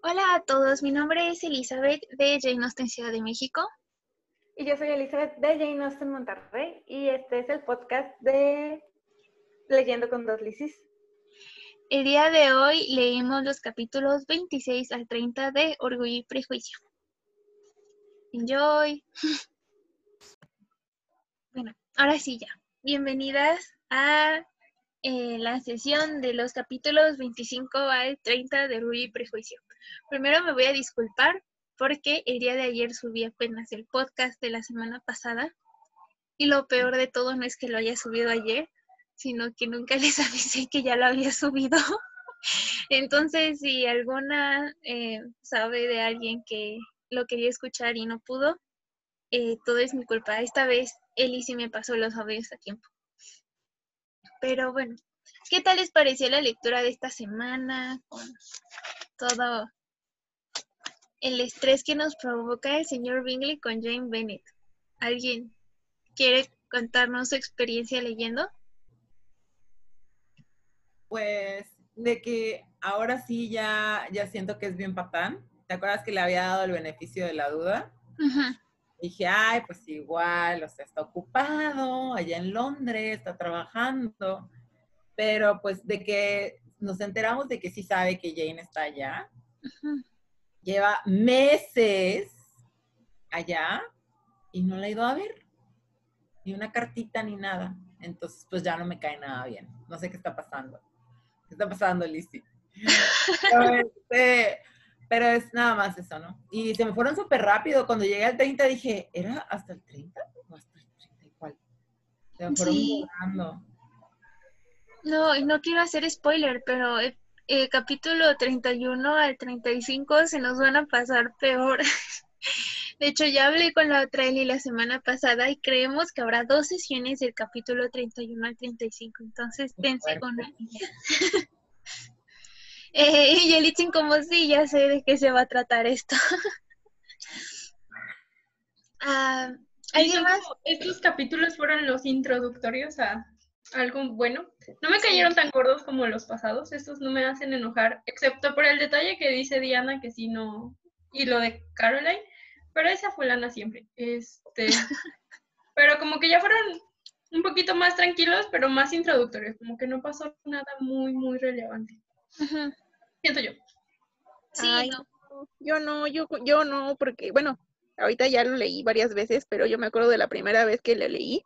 Hola a todos, mi nombre es Elizabeth de Jane Austen Ciudad de México. Y yo soy Elizabeth de Jane Austen Monterrey y este es el podcast de Leyendo con dos Lisis. El día de hoy leímos los capítulos 26 al 30 de Orgullo y Prejuicio. Enjoy. Bueno, ahora sí ya. Bienvenidas a eh, la sesión de los capítulos 25 al 30 de Orgullo y Prejuicio. Primero me voy a disculpar porque el día de ayer subí apenas el podcast de la semana pasada y lo peor de todo no es que lo haya subido ayer, sino que nunca les avisé que ya lo había subido. Entonces, si alguna eh, sabe de alguien que lo quería escuchar y no pudo, eh, todo es mi culpa. Esta vez Eli sí me pasó los audios a tiempo. Pero bueno, ¿qué tal les pareció la lectura de esta semana? Con todo el estrés que nos provoca el señor Bingley con Jane Bennett. ¿Alguien quiere contarnos su experiencia leyendo? Pues de que ahora sí ya, ya siento que es bien patán. ¿Te acuerdas que le había dado el beneficio de la duda? Dije, ay, pues igual, o sea, está ocupado allá en Londres, está trabajando. Pero pues de que nos enteramos de que sí sabe que Jane está allá. Lleva meses allá y no la ha ido a ver. Ni una cartita ni nada. Entonces, pues ya no me cae nada bien. No sé qué está pasando. ¿Qué está pasando, Lizzie? Este, pero, es nada más eso, ¿no? Y se me fueron súper rápido. Cuando llegué al 30 dije, ¿era hasta el 30 o hasta el 30 igual? Se me fueron sí. No, y no quiero hacer spoiler, pero el, el capítulo 31 al 35 se nos van a pasar peor. De hecho, ya hablé con la otra Eli la semana pasada y creemos que habrá dos sesiones del capítulo 31 al 35. Entonces, dense con la eh, y el dicen como sí, ya sé de qué se va a tratar esto. ah, más? Estos capítulos fueron los introductorios a algo bueno. No me cayeron tan gordos como los pasados. Estos no me hacen enojar, excepto por el detalle que dice Diana que sí no. Y lo de Caroline pero esa fulana siempre. Este, pero como que ya fueron un poquito más tranquilos, pero más introductorios, como que no pasó nada muy, muy relevante. Siento yo. Sí, no. yo no, yo, yo no, porque, bueno, ahorita ya lo leí varias veces, pero yo me acuerdo de la primera vez que lo leí,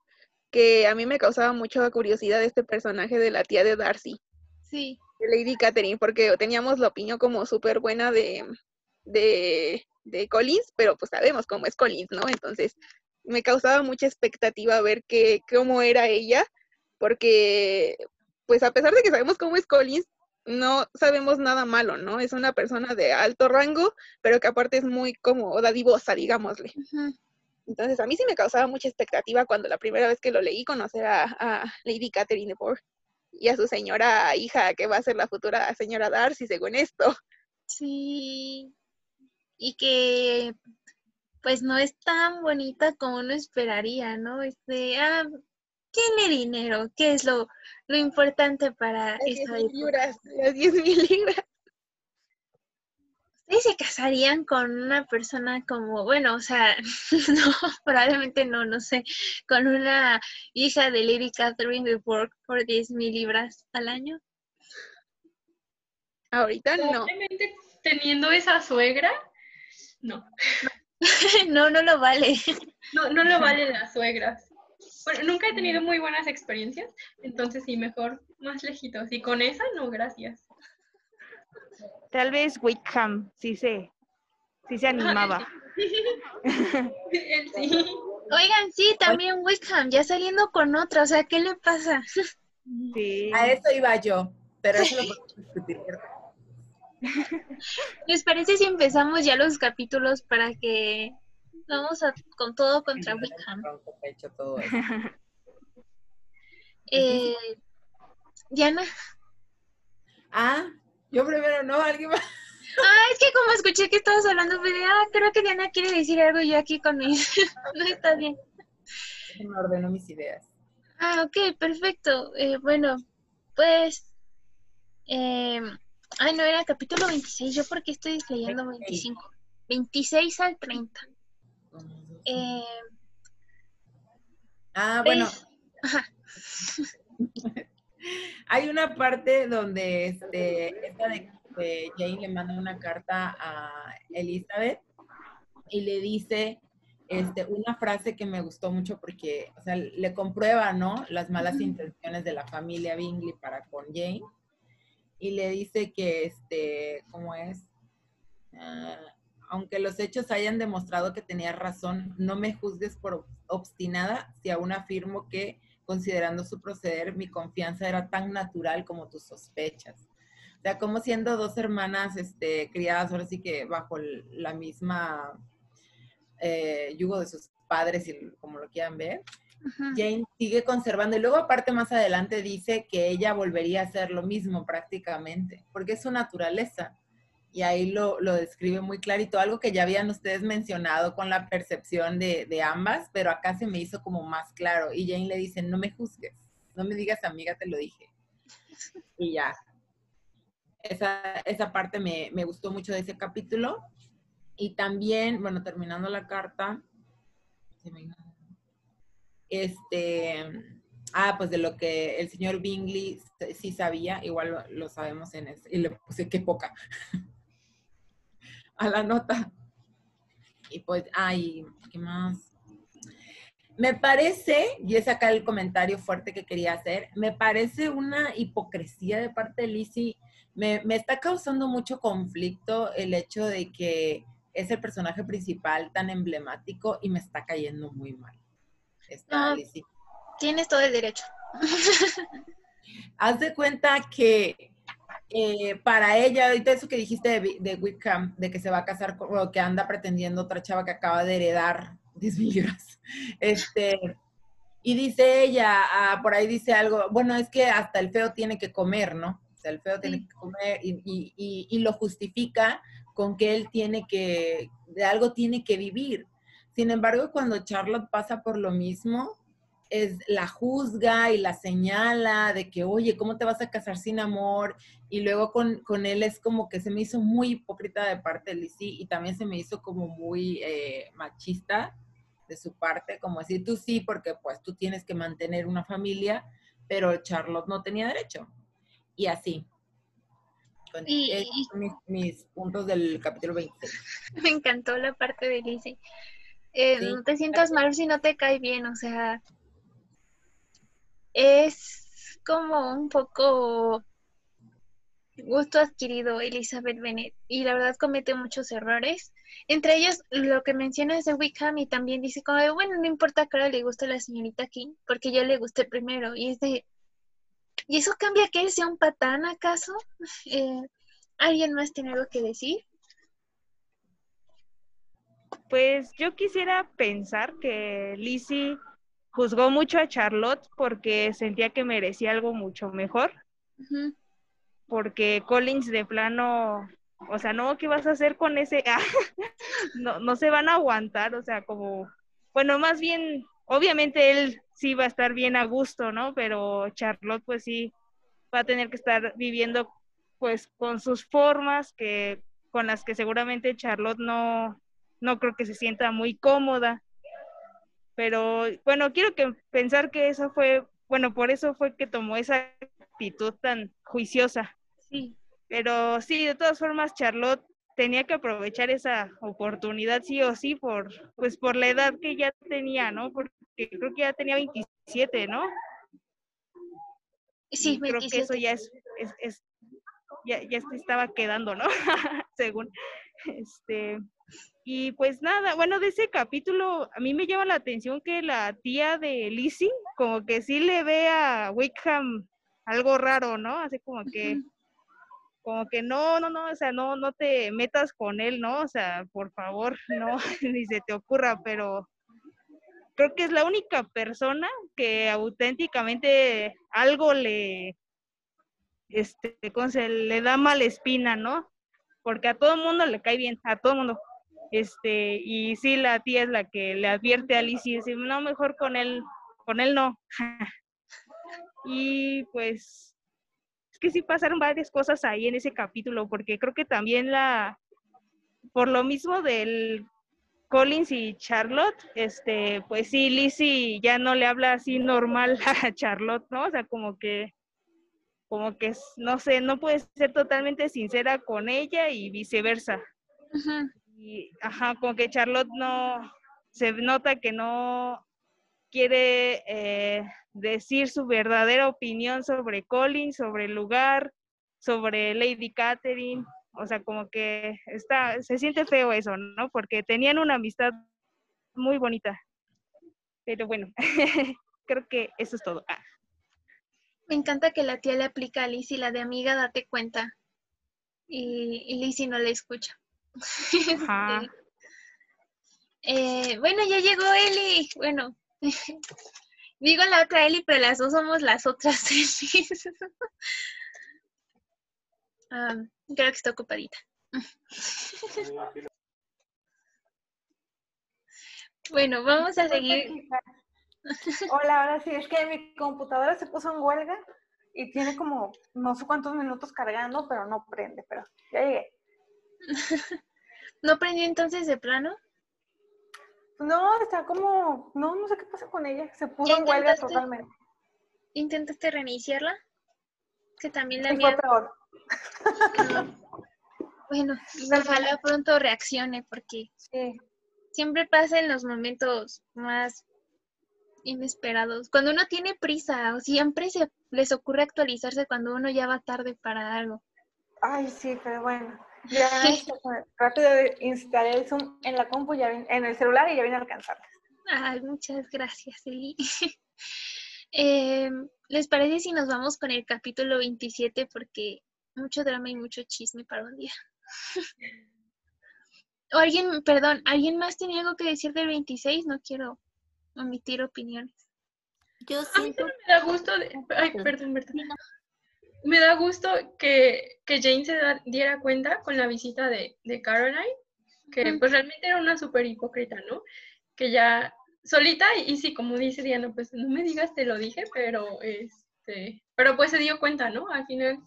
que a mí me causaba mucha curiosidad este personaje de la tía de Darcy. Sí. De Lady Catherine, porque teníamos la opinión como súper buena de, de de Collins, pero pues sabemos cómo es Collins, ¿no? Entonces me causaba mucha expectativa ver que, cómo era ella, porque pues a pesar de que sabemos cómo es Collins, no sabemos nada malo, ¿no? Es una persona de alto rango, pero que aparte es muy como dadivosa, digámosle. Entonces a mí sí me causaba mucha expectativa cuando la primera vez que lo leí conocer a, a Lady Catherine de y a su señora hija que va a ser la futura señora Darcy, según esto. Sí, y que pues no es tan bonita como uno esperaría, ¿no? Este, ah, tiene dinero, ¿qué es lo, lo importante para esta libras, las 10 mil libras. ¿Ustedes se casarían con una persona como, bueno, o sea, no, probablemente no, no sé, con una hija de Lady Catherine de Burke por 10 mil libras al año? Ahorita no. Teniendo esa suegra, no. no, no lo vale. No, no lo valen las suegras. Bueno, nunca he tenido muy buenas experiencias, entonces sí, mejor más lejitos. Y con esa, no, gracias. Tal vez Wickham, sí se, sí se animaba. Oigan, sí, también Wickham, ya saliendo con otra, o sea, ¿qué le pasa? Sí. A eso iba yo, pero eso lo podemos discutir. ¿Les parece si empezamos ya los capítulos para que vamos con todo contra Wickham? eh, Diana. Ah, yo primero, ¿no? ¿Alguien más? Ah, es que como escuché que estabas hablando, pues ah, creo que Diana quiere decir algo yo aquí con mis... no está bien. Me ordeno mis ideas. Ah, ok, perfecto. Eh, bueno, pues... Eh, Ay, no, era capítulo 26. ¿Yo por qué estoy leyendo 25? 26 al 30. Eh, ah, bueno. es- Ajá. Hay una parte donde este, esta de, de Jane le manda una carta a Elizabeth y le dice este, una frase que me gustó mucho porque, o sea, le comprueba, ¿no? Las malas intenciones de la familia Bingley para con Jane. Y le dice que, este, ¿cómo es? Ah, aunque los hechos hayan demostrado que tenías razón, no me juzgues por obstinada si aún afirmo que, considerando su proceder, mi confianza era tan natural como tus sospechas. O sea, como siendo dos hermanas este, criadas ahora sí que bajo la misma eh, yugo de sus padres, y como lo quieran ver. Jane sigue conservando. Y luego aparte más adelante dice que ella volvería a hacer lo mismo prácticamente, porque es su naturaleza. Y ahí lo, lo describe muy clarito, algo que ya habían ustedes mencionado con la percepción de, de ambas, pero acá se me hizo como más claro. Y Jane le dice, no me juzgues, no me digas amiga, te lo dije. Y ya. Esa, esa parte me, me gustó mucho de ese capítulo. Y también, bueno, terminando la carta, este, ah, pues de lo que el señor Bingley sí sabía, igual lo, lo sabemos en este, y le puse qué poca a la nota. Y pues, ay, ¿qué más? Me parece, y es acá el comentario fuerte que quería hacer, me parece una hipocresía de parte de Lizzie. Me, me está causando mucho conflicto el hecho de que es el personaje principal tan emblemático y me está cayendo muy mal. Esta Ah. Lizzie. Tienes todo el derecho. Haz de cuenta que eh, para ella, ahorita eso que dijiste de, Wickham, de que se va a casar con, o que anda pretendiendo otra chava que acaba de heredar 10 mil libras. Este, y dice ella, ah, por ahí dice algo, bueno, es que hasta el feo tiene que comer, ¿no? O sea, el feo tiene que comer y, y- y- y lo justifica con que él tiene que, de algo tiene que vivir. Sin embargo, cuando Charlotte pasa por lo mismo, es la juzga y la señala de que, oye, ¿cómo te vas a casar sin amor? Y luego con, con él es como que se me hizo muy hipócrita de parte de Lizzie y también se me hizo como muy eh, machista de su parte, como decir, tú sí, porque pues tú tienes que mantener una familia, pero Charlotte no tenía derecho. Y así. Con- Y- mis, mis puntos del capítulo 26. Me encantó la parte de Lizzie. Eh, Sí. No te sientas mal si no te cae bien, o sea, es como un poco gusto adquirido Elizabeth Bennet y la verdad comete muchos errores. Entre ellos, lo que mencionas de Wickham y también dice como bueno, no importa que ahora le guste a la señorita King, porque yo le gusté primero. Y es de, ¿y eso cambia que él sea un patán acaso? Eh, ¿Alguien más tiene algo que decir? Pues yo quisiera pensar que Lizzie juzgó mucho a Charlotte porque sentía que merecía algo mucho mejor, porque Collins de plano, o sea, no, ¿qué vas a hacer con ese? Ah, no, no se van a aguantar, o sea, como, bueno, más bien, obviamente él sí va a estar bien a gusto, ¿no? Pero Charlotte pues sí va a tener que estar viviendo pues con sus formas que con las que seguramente Charlotte no no creo que se sienta muy cómoda. Pero bueno, quiero que pensar que eso fue, bueno, por eso fue que tomó esa actitud tan juiciosa. Sí. Pero sí, de todas formas, Charlotte tenía que aprovechar esa oportunidad sí o sí por, pues por la edad que ya tenía, ¿no? Porque creo que ya tenía 27, ¿no? Sí, Y creo que eso 27. ya es, es, es- ya, ya se estaba quedando, ¿no? Según. Este, y pues nada, bueno, de ese capítulo a mí me llama la atención que la tía de Lizzie como que sí le ve a Wickham algo raro, ¿no? Así como que, como que no, no, no, o sea, no, no te metas con él, ¿no? O sea, por favor, no, ni se te ocurra, pero creo que es la única persona que auténticamente algo le, este, ¿cómo se le da mala espina, ¿no? Porque a todo mundo le cae bien, a todo mundo. Este, y sí, la tía es la que le advierte a Alice y dice, no, mejor con él, con él no. y pues que sí pasaron varias cosas ahí en ese capítulo, porque creo que también la, por lo mismo del Collins y Charlotte, este, pues sí, Lizzie ya no le habla así normal a Charlotte, ¿no? O sea, como que, como que, no sé, no puede ser totalmente sincera con ella y viceversa. Y, ajá, como que Charlotte no, se nota que no quiere eh, decir su verdadera opinión sobre Collins, sobre el lugar, sobre Lady Catherine. O sea, como que está, se siente feo eso, ¿no? Porque tenían una amistad muy bonita. Pero bueno, creo que eso es todo. Ah. Me encanta que la tía le aplica a Lizzie la de amiga, date cuenta. Y, y Lizzie no le escucha. Ajá. Eh, bueno, ya llegó Eli. Bueno, digo la otra Eli, pero las dos somos las otras Eli. Ah, creo que está ocupadita. bueno, vamos a seguir. Hola, ahora sí, es que mi computadora se puso en huelga y tiene como no sé cuántos minutos cargando, pero no prende, pero ya llegué. ¿No prendió entonces de plano? No, está como, no, no sé qué pasa con ella, se puso en huelga totalmente. ¿Intentaste reiniciarla? Que también la fue peor. bueno, ojalá pronto reaccione porque siempre pasa en los momentos más inesperados. Cuando uno tiene prisa, o siempre se les ocurre actualizarse cuando uno ya va tarde para algo. Ay, sí, pero bueno. Ya rápido instalé el Zoom en la compu, ya en el celular y ya vine a alcanzarlas. Ay, muchas gracias, Eli. Em, ¿Les parece si nos vamos con el capítulo 27? Porque mucho drama y mucho chisme para un día. o alguien, perdón, ¿alguien más tiene algo que decir del 26? No quiero omitir opiniones. Yo siento... A mí me da gusto de... Ay, perdón, perdón me da gusto que, que, Jane se diera cuenta con la visita de, de Caroline, que pues realmente era una súper hipócrita, ¿no? Que ya solita, y, sí, como dice Diana, pues no me digas te lo dije, pero este, pero pues se dio cuenta, ¿no? Al final,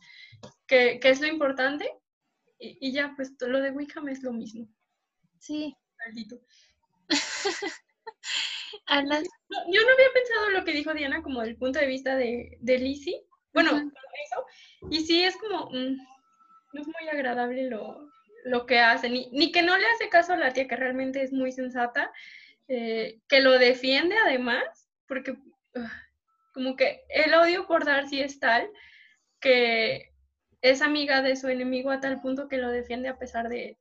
que, que es lo importante, y, ya, pues lo de Wickham es lo mismo. Sí. Yo no había pensado lo que dijo Diana como del punto de vista de, de Lizzie, bueno, eso. Y sí, es como, mm, no es muy agradable lo, que hace, ni, ni, que no le hace caso a la tía, que realmente es muy sensata, eh, que lo defiende además, porque como que el odio por Darcy es tal que es amiga de su enemigo a tal punto que lo defiende a pesar de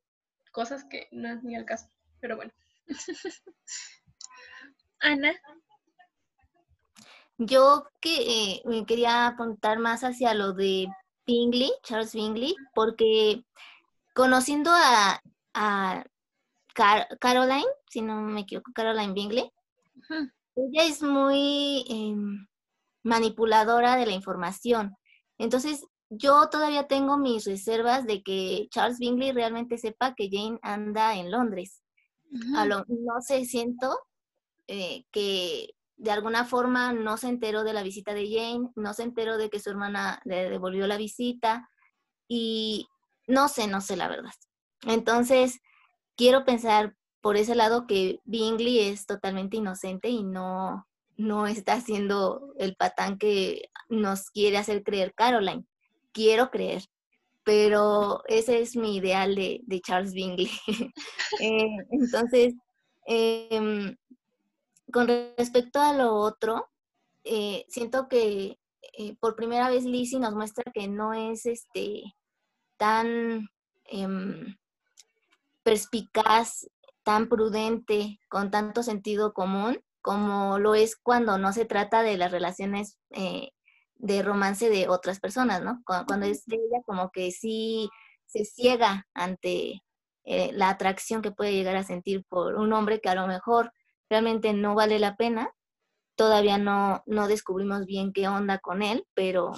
cosas que no es ni al caso. Pero bueno. Ana. Yo que me eh, quería apuntar más hacia lo de Bingley, Charles Bingley, porque conociendo a, Caroline, si no me equivoco, Caroline Bingley, ella es muy em, manipuladora de la información. Entonces, yo todavía tengo mis reservas de que Charles Bingley realmente sepa que Jane anda en Londres. no sé, siento eh, que de alguna forma no se enteró de la visita de Jane, no se enteró de que su hermana le devolvió la visita y no sé, no sé la verdad. Entonces, quiero pensar por ese lado que Bingley es totalmente inocente y no, no está haciendo el patán que nos quiere hacer creer Caroline. Quiero creer, pero ese es mi ideal de, Charles Bingley. Eh, entonces, eh, con respecto a lo otro, eh, siento que eh, por primera vez Lizzie nos muestra que no es este tan em, perspicaz, tan prudente, con tanto sentido común, como lo es cuando no se trata de las relaciones eh, de romance de otras personas, ¿no? Cuando, es de ella, como que sí se ciega ante la atracción que puede llegar a sentir por un hombre que a lo mejor realmente no vale la pena. Todavía no, no descubrimos bien qué onda con él, pero,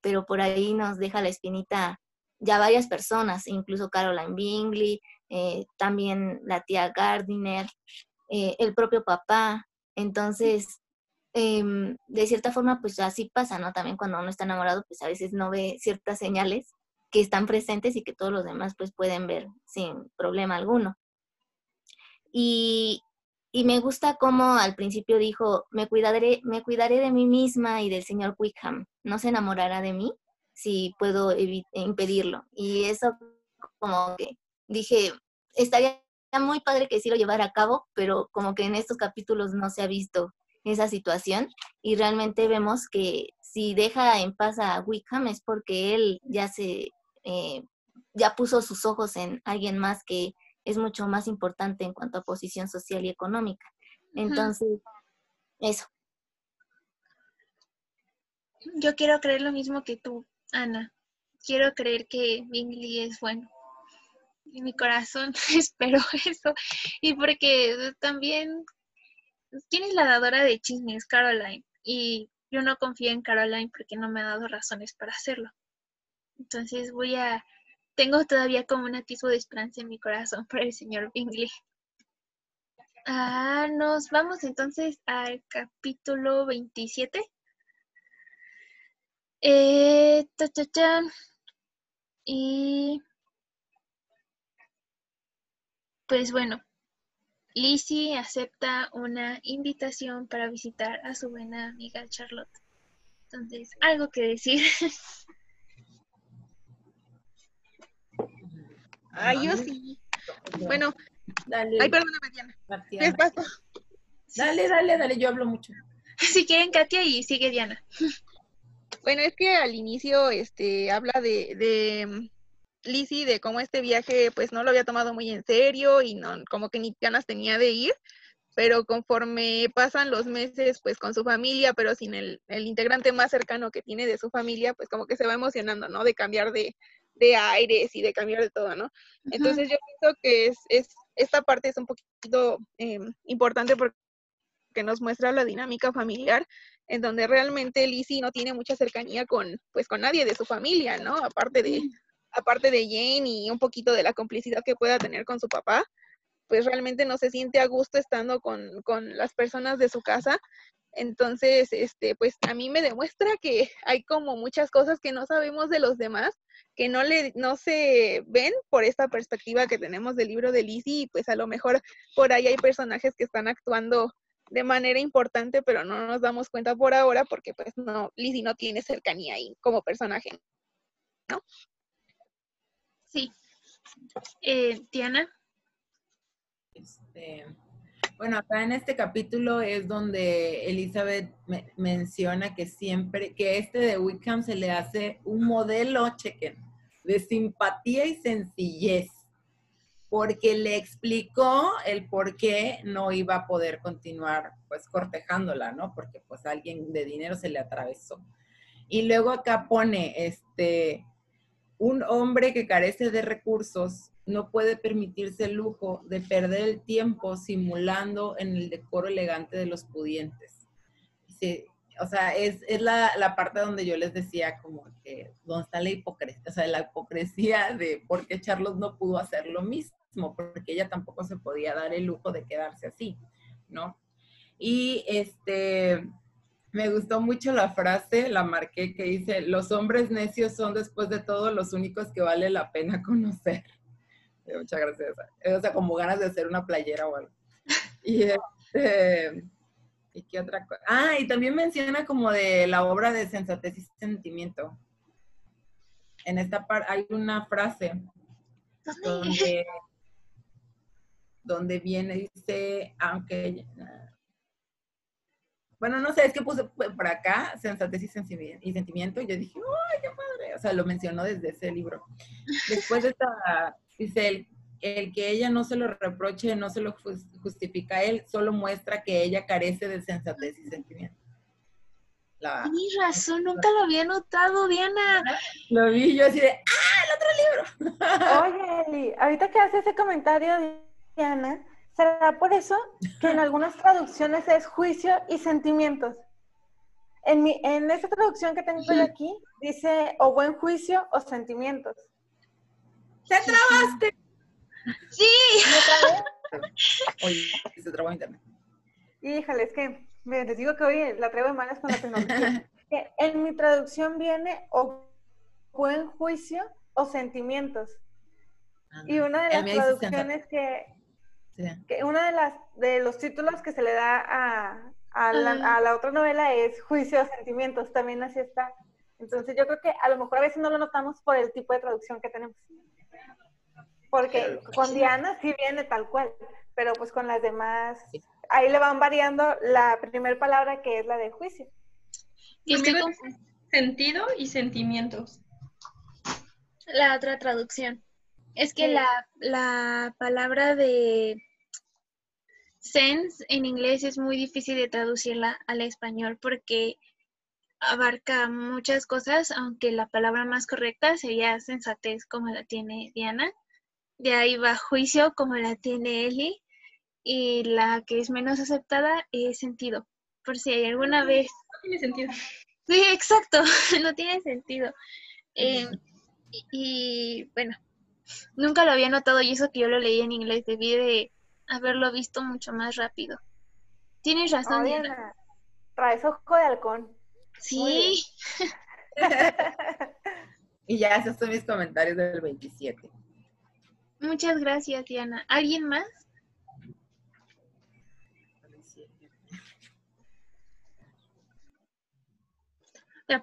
pero por ahí nos deja la espinita ya varias personas, incluso Caroline Bingley, eh, también la tía Gardiner, eh, el propio papá. Entonces, em, de cierta forma, pues así pasa, ¿no? También cuando uno está enamorado, pues a veces no ve ciertas señales que están presentes y que todos los demás pues pueden ver sin problema alguno. Y, y me gusta como al principio dijo, me cuidaré, me cuidaré de mí misma y del señor Wickham, no se enamorará de mí si puedo impedirlo. Y eso como que dije, estaría muy padre que sí lo llevara a cabo, pero como que en estos capítulos no se ha visto esa situación y realmente vemos que si deja en paz a Wickham es porque él ya se eh, ya puso sus ojos en alguien más que es mucho más importante en cuanto a posición social y económica. Entonces, eso. Yo quiero creer lo mismo que tú, Ana. Quiero creer que Bingley es bueno. En mi corazón espero eso. Y porque también, ¿quién es la dadora de chismes? Caroline. Y yo no confío en Caroline porque no me ha dado razones para hacerlo. Entonces voy a, tengo todavía como un atisbo de esperanza en mi corazón por el señor Bingley. Ah, nos vamos entonces al capítulo 27. Eh, Y pues bueno, Lizzie acepta una invitación para visitar a su buena amiga Charlotte. Entonces, algo que decir. Ay, yo sí. Bueno, dale. Ay, perdóname, Diana. Dale, dale, dale, yo hablo mucho. Si quieren, Katia, y sigue Diana. Bueno, es que al inicio este habla de, de mm, Lizzie, de cómo este viaje pues no lo había tomado muy en serio y no como que ni ganas tenía de ir, pero conforme pasan los meses pues con su familia, pero sin el, el integrante más cercano que tiene de su familia, pues como que se va emocionando, ¿no? De cambiar de, de aires y de cambiar de todo, ¿no? Entonces yo pienso que es, es, esta parte es un poquito em, importante porque nos muestra la dinámica familiar en donde realmente Lizzie no tiene mucha cercanía con, pues, con nadie de su familia, ¿no? Aparte de, aparte de Jane y un poquito de la complicidad que pueda tener con su papá, pues realmente no se siente a gusto estando con, con las personas de su casa entonces, este, pues a mí me demuestra que hay como muchas cosas que no sabemos de los demás, que no le, no se ven por esta perspectiva que tenemos del libro de Lizzie, y pues a lo mejor por ahí hay personajes que están actuando de manera importante, pero no nos damos cuenta por ahora porque pues no, Lizzie no tiene cercanía ahí como personaje, ¿no? Sí. Eh, Diana. Este, bueno, acá en este capítulo es donde Elizabeth menciona que siempre, que este de Wickham se le hace un modelo, chequen, de simpatía y sencillez, porque le explicó el por qué no iba a poder continuar pues cortejándola, ¿no? Porque pues alguien de dinero se le atravesó. Y luego acá pone, este, un hombre que carece de recursos no puede permitirse el lujo de perder el tiempo simulando en el decoro elegante de los pudientes. o sea, es, la, parte donde yo les decía como que donde está la hipocresía, o sea, la hipocresía de por qué Charlos no pudo hacer lo mismo, porque ella tampoco se podía dar el lujo de quedarse así, ¿no? Y este, me gustó mucho la frase, la marqué, que dice, los hombres necios son después de todo los únicos que vale la pena conocer. Muchas gracias. O sea, como ganas de hacer una playera o algo. Y este, ¿y qué otra cosa? Ah, y también menciona como de la obra de sensatez y sentimiento. En esta parte hay una frase donde, donde viene, dice, aunque bueno, no sé, es que puse por acá sensatez y, sentimiento y yo dije, ¡ay, qué padre! O sea, lo mencionó desde ese libro. Después de esta, dice, el, el que ella no se lo reproche, no se lo justifica a él, solo muestra que ella carece de sensatez y sentimiento. Tienes razón, nunca lo había notado, Diana. Lo vi yo así de, ¡ah, el otro libro! Oye, Eli, ahorita que hace ese comentario, Diana, ¿Será por eso que en algunas traducciones es juicio y sentimientos? En, mi, en esta traducción que tengo aquí dice o buen juicio o sentimientos. ¡Te trabaste! ¡Sí! Oye, se trabó internet. Híjole, es que Me les digo que hoy la traigo de malas con la tecnología. en mi traducción viene o buen juicio o sentimientos. y una de las traducciones que, que, una de las de los títulos que se le da a, a, la, a la otra novela es juicio o sentimientos, también así está. Entonces yo creo que a lo mejor a veces no lo notamos por el tipo de traducción que tenemos. Porque con Diana sí viene tal cual, pero pues con las demás, ahí le van variando la primera palabra que es la de juicio. Y con sentido y sentimientos. La otra traducción. Es que la, la palabra de sense en inglés es muy difícil de traducirla al español porque abarca muchas cosas, aunque la palabra más correcta sería sensatez como la tiene Diana. De ahí va juicio como la tiene Eli. Y la que es menos aceptada es sentido. Por si hay alguna vez... No tiene sentido. Sí, exacto, no tiene sentido. Eh, y, bueno, nunca lo había notado y eso que yo lo leí en inglés, debí de haberlo visto mucho más rápido. Tienes razón. Diana. Traes ojo de halcón. Sí. y ya esos son mis comentarios del 27. Muchas gracias, Diana. ¿Alguien más?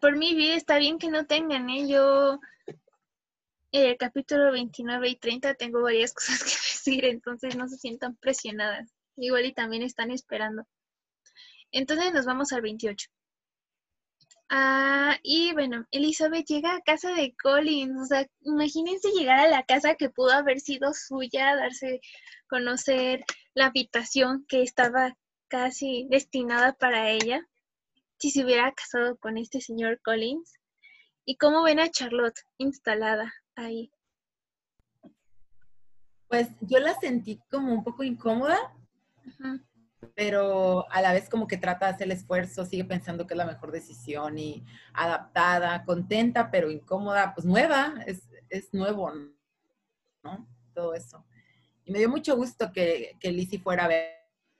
Por mi vida está bien que no tengan, ¿eh? Yo, el capítulo 29 y 30 tengo varias cosas que decir, entonces no se sientan presionadas. Igual y también están esperando. Entonces nos vamos al 28. Ah, y bueno, Elizabeth llega a casa de Collins. O sea, imagínense llegar a la casa que pudo haber sido suya, darse conocer la habitación que estaba casi destinada para ella, si se hubiera casado con este señor Collins. ¿Y cómo ven a Charlotte instalada ahí? Pues yo la sentí como un poco incómoda. Ajá pero a la vez como que trata de hacer el esfuerzo, sigue pensando que es la mejor decisión y adaptada, contenta, pero incómoda, pues nueva, es, es nuevo, ¿no? Todo eso. Y me dio mucho gusto que, que Lizzie fuera a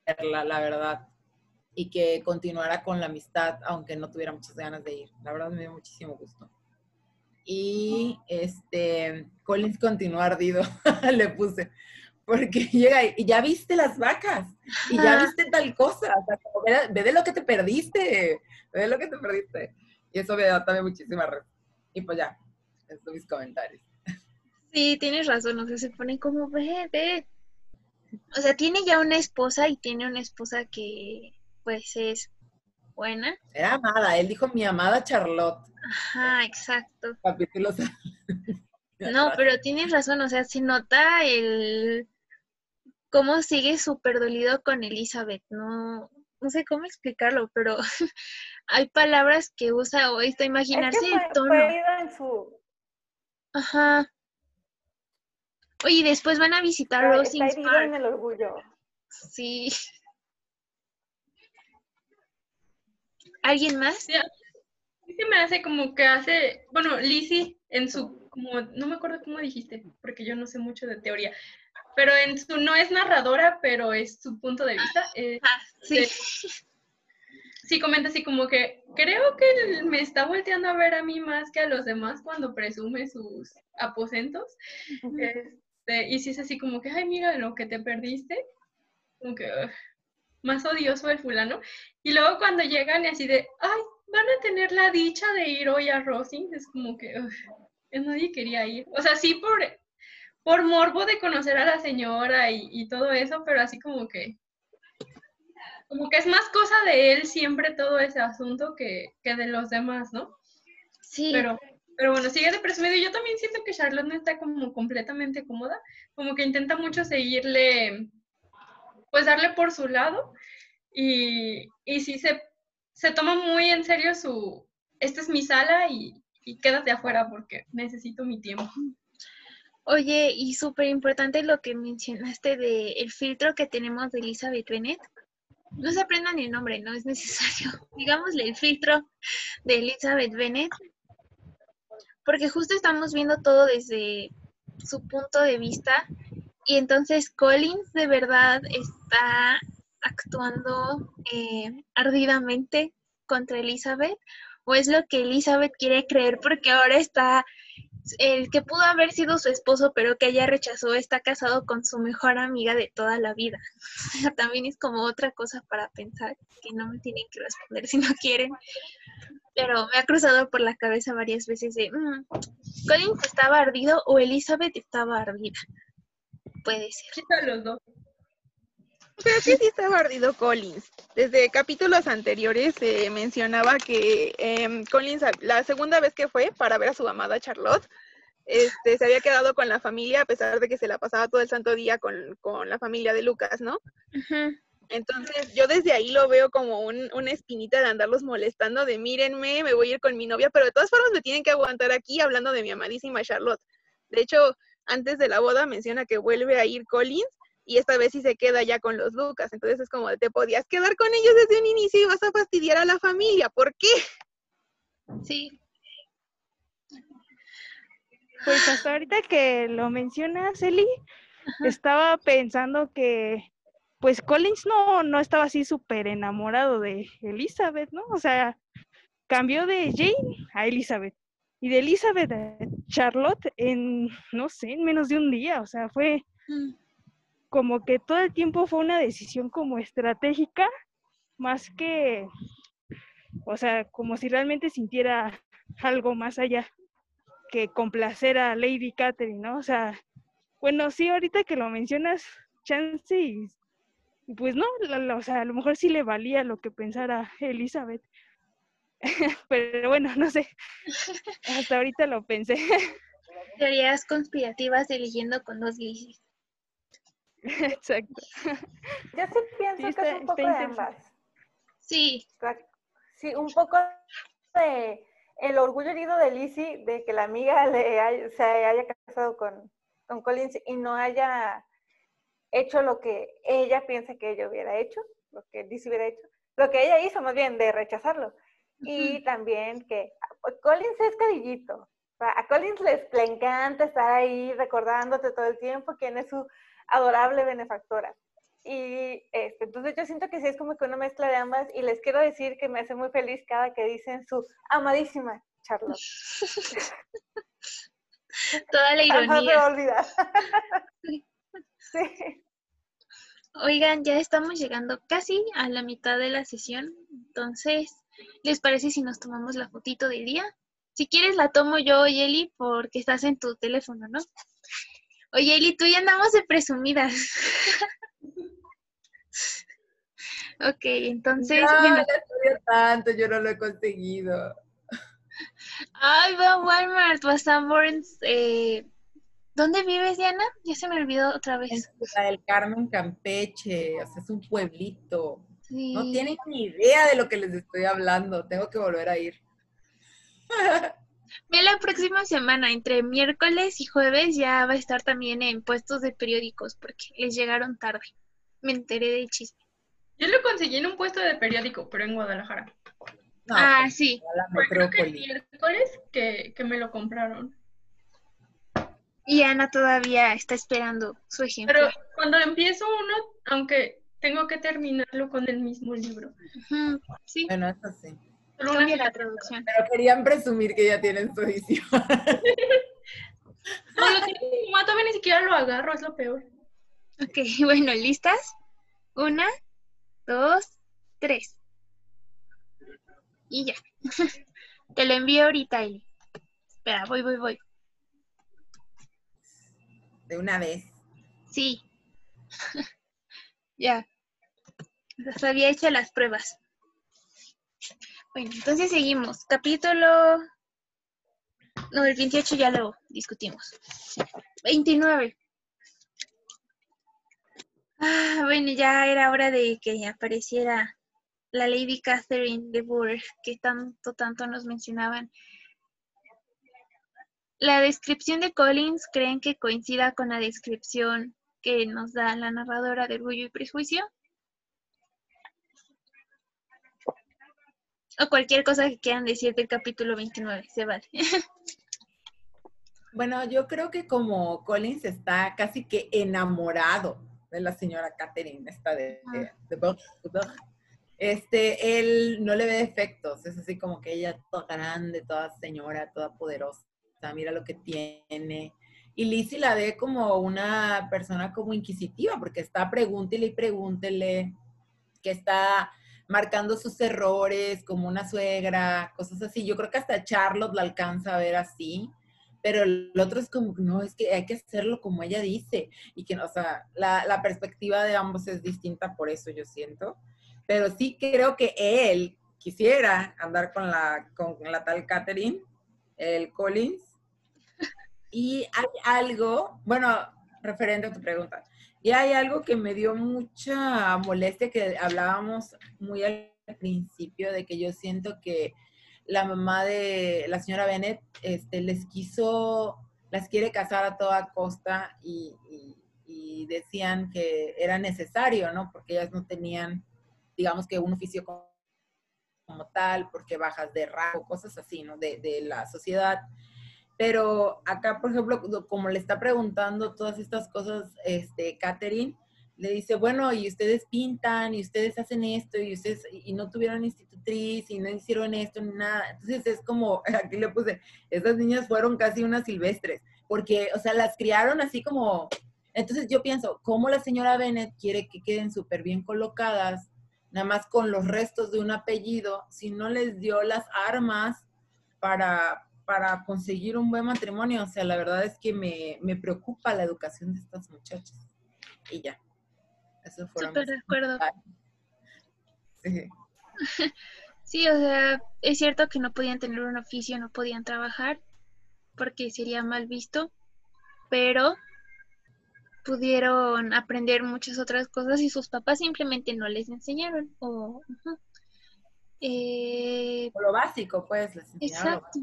verla, la verdad, y que continuara con la amistad, aunque no tuviera muchas ganas de ir. La verdad me dio muchísimo gusto. Y este, Collins continuó ardido, le puse porque llega y ya viste las vacas y ya viste tal cosa, ve, de lo que te perdiste, ve de lo que te perdiste. Y eso me da también muchísima razón. Y pues ya, esos son mis comentarios. Sí, tienes razón, o sea, se pone como, ve, ve. O sea, tiene ya una esposa y tiene una esposa que, pues, es buena. Era amada, él dijo mi amada Charlotte. Ajá, exacto. Capítulos. No, pero tienes razón, o sea, se nota el cómo sigue súper dolido con Elizabeth. No, no sé cómo explicarlo, pero hay palabras que usa hoy, está imaginarse el tono. en su... Ajá. Oye, después van a visitar Rosings está en el orgullo. Sí. ¿Alguien más? Sí, se me hace como que hace, bueno, Lizzie en su, como, no me acuerdo cómo dijiste, porque yo no sé mucho de teoría, pero en su, no es narradora, pero es su punto de vista. Eh, ah, sí. sí, comenta así como que creo que me está volteando a ver a mí más que a los demás cuando presume sus aposentos. Este, y si es así como que, ay, mira lo que te perdiste. Como que más odioso el fulano. Y luego cuando llegan y así de, ay, van a tener la dicha de ir hoy a Rosing, es como que nadie quería ir. O sea, sí por por morbo de conocer a la señora y, todo eso, pero así como que, como que es más cosa de él siempre todo ese asunto que, de los demás, ¿no? Sí. Pero, pero bueno, sigue de presumido. Yo también siento que Charlotte no está como completamente cómoda, como que intenta mucho seguirle, pues darle por su lado y, y sí se, se toma muy en serio su, esta es mi sala y, y quédate afuera porque necesito mi tiempo. Oye, y súper importante lo que mencionaste de el filtro que tenemos de Elizabeth Bennet. No se aprendan el nombre, no es necesario. Digámosle el filtro de Elizabeth Bennet. Porque justo estamos viendo todo desde su punto de vista. Y entonces Collins de verdad está actuando eh, ardidamente contra Elizabeth o es lo que Elizabeth quiere creer porque ahora está el que pudo haber sido su esposo pero que ella rechazó está casado con su mejor amiga de toda la vida. También es como otra cosa para pensar que no me tienen que responder si no quieren. Pero me ha cruzado por la cabeza varias veces de, mm, Colin estaba ardido o Elizabeth estaba ardida. Puede ser. los dos. Pero que sí estaba ardido Collins. Desde capítulos anteriores se mencionaba que em, Collins, la segunda vez que fue para ver a su amada Charlotte, este, se había quedado con la familia a pesar de que se la pasaba todo el santo día con, la familia de Lucas, ¿no? Entonces yo desde ahí lo veo como un, una espinita de andarlos molestando de mírenme, me voy a ir con mi novia, pero de todas formas me tienen que aguantar aquí hablando de mi amadísima Charlotte. De hecho, antes de la boda menciona que vuelve a ir Collins y esta vez sí se queda ya con los Lucas. Entonces es como, te podías quedar con ellos desde un inicio y vas a fastidiar a la familia. ¿Por qué? Sí. Pues hasta ahorita que lo mencionas, Eli, estaba pensando que pues Collins no, no estaba así súper enamorado de Elizabeth, ¿no? O sea, cambió de Jane a Elizabeth y de Elizabeth a Charlotte en, no sé, en menos de un día, o sea, fue... Mm como que todo el tiempo fue una decisión como estratégica, más que, o sea, como si realmente sintiera algo más allá que complacer a Lady Catherine, ¿no? O sea, bueno, sí, ahorita que lo mencionas, chance y, pues no, o sea, a lo mejor sí le valía lo que pensara Elizabeth. Pero bueno, no sé, hasta ahorita lo pensé. Teorías conspirativas de leyendo con dos Lizzie. Exacto. Yo sí pienso que es un poco de ambas. Sí. Sí, un poco de el orgullo herido de Lizzie de que la amiga le se haya casado con, con Collins y no haya hecho lo que ella piensa que ella hubiera hecho, lo que Lizzie hubiera hecho, lo que ella hizo más bien de rechazarlo. Y también que Collins es carillito. A Collins les, le encanta estar ahí recordándote todo el tiempo quién es su adorable benefactora. Y este, entonces yo siento que sí es como que una mezcla de ambas y les quiero decir que me hace muy feliz cada que dicen su amadísima Charlotte. Toda la ironía. sí. Oigan, ya estamos llegando casi a la mitad de la sesión, entonces, ¿les parece si nos tomamos la fotito del día? Si quieres la tomo yo, Yeli, porque estás en tu teléfono, ¿no? Oye, Eli, tú ya andamos de presumidas. ok, entonces. No, no estudio tanto, yo no lo he conseguido. Ay, va a Walmart, vas a Burns. Eh, ¿Dónde vives, Diana? Ya se me olvidó otra vez. En del Carmen, Campeche. O sea, es un pueblito. No tienen ni idea de lo que les estoy hablando. Tengo que volver a ir. Ve la próxima semana, entre miércoles y jueves, ya va a estar también en puestos de periódicos porque les llegaron tarde. Me enteré del chisme. Yo lo conseguí en un puesto de periódico, pero en Guadalajara. ah, pues, sí. creo que el miércoles que, que me lo compraron. Y Ana todavía está esperando su ejemplo. Pero cuando empiezo uno, aunque tengo que terminarlo con el mismo libro. sí. Bueno, eso sí. Cambia la traducción. Pero querían presumir que ya tienen su edición. no, lo tiene todavía ni siquiera lo agarro, es lo peor. Ok, bueno, ¿listas? Una, dos, tres. Y ya. Te lo envío ahorita, Eli. Espera, voy, voy, voy. De una vez. Sí. ya. Las había hecho las pruebas. Bueno, entonces seguimos. Capítulo... No, el 28 ya lo discutimos. 29. Ah, bueno, ya era hora de que apareciera la Lady Catherine de Bourgh, que tanto, tanto nos mencionaban. La descripción de Collins, ¿creen que coincida con la descripción que nos da la narradora de Orgullo y Prejuicio? O cualquier cosa que quieran decir del capítulo 29, se vale. Bueno, yo creo que como Collins está casi que enamorado de la señora Catherine, esta de, de, este, él no le ve defectos, es así como que ella toda grande, toda señora, toda poderosa, mira lo que tiene. Y Lizzie la ve como una persona como inquisitiva, porque está pregúntele y pregúntele, que está marcando sus errores como una suegra, cosas así. Yo creo que hasta Charlotte la alcanza a ver así, pero el otro es como, no, es que hay que hacerlo como ella dice. Y que, o sea, la, la perspectiva de ambos es distinta por eso, yo siento. Pero sí creo que él quisiera andar con la, con la tal Catherine, el Collins. Y hay algo, bueno, referente a tu pregunta, y hay algo que me dio mucha molestia que hablábamos muy al principio de que yo siento que la mamá de la señora Bennett este, les quiso, las quiere casar a toda costa y, decían que era necesario, ¿no? Porque ellas no tenían, digamos que un oficio como, tal, porque bajas de rango, cosas así, ¿no? De, de la sociedad. Pero acá, por ejemplo, como le está preguntando todas estas cosas, este, Catherine, le dice, bueno, y ustedes pintan, y ustedes hacen esto, y ustedes, y no tuvieron institutriz, y no hicieron esto, ni nada. Entonces es como, aquí le puse, esas niñas fueron casi unas silvestres, porque, o sea, las criaron así como, entonces yo pienso, ¿cómo la señora Bennett quiere que queden súper bien colocadas, nada más con los restos de un apellido, si no les dio las armas para, para conseguir un buen matrimonio. O sea, la verdad es que me, me preocupa la educación de estas muchachas. Y ya. Eso fue Súper de acuerdo. Sí. sí, o sea, es cierto que no podían tener un oficio, no podían trabajar, porque sería mal visto, pero pudieron aprender muchas otras cosas y sus papás simplemente no les enseñaron. O, eh, lo básico, pues, les enseñaron. Exacto.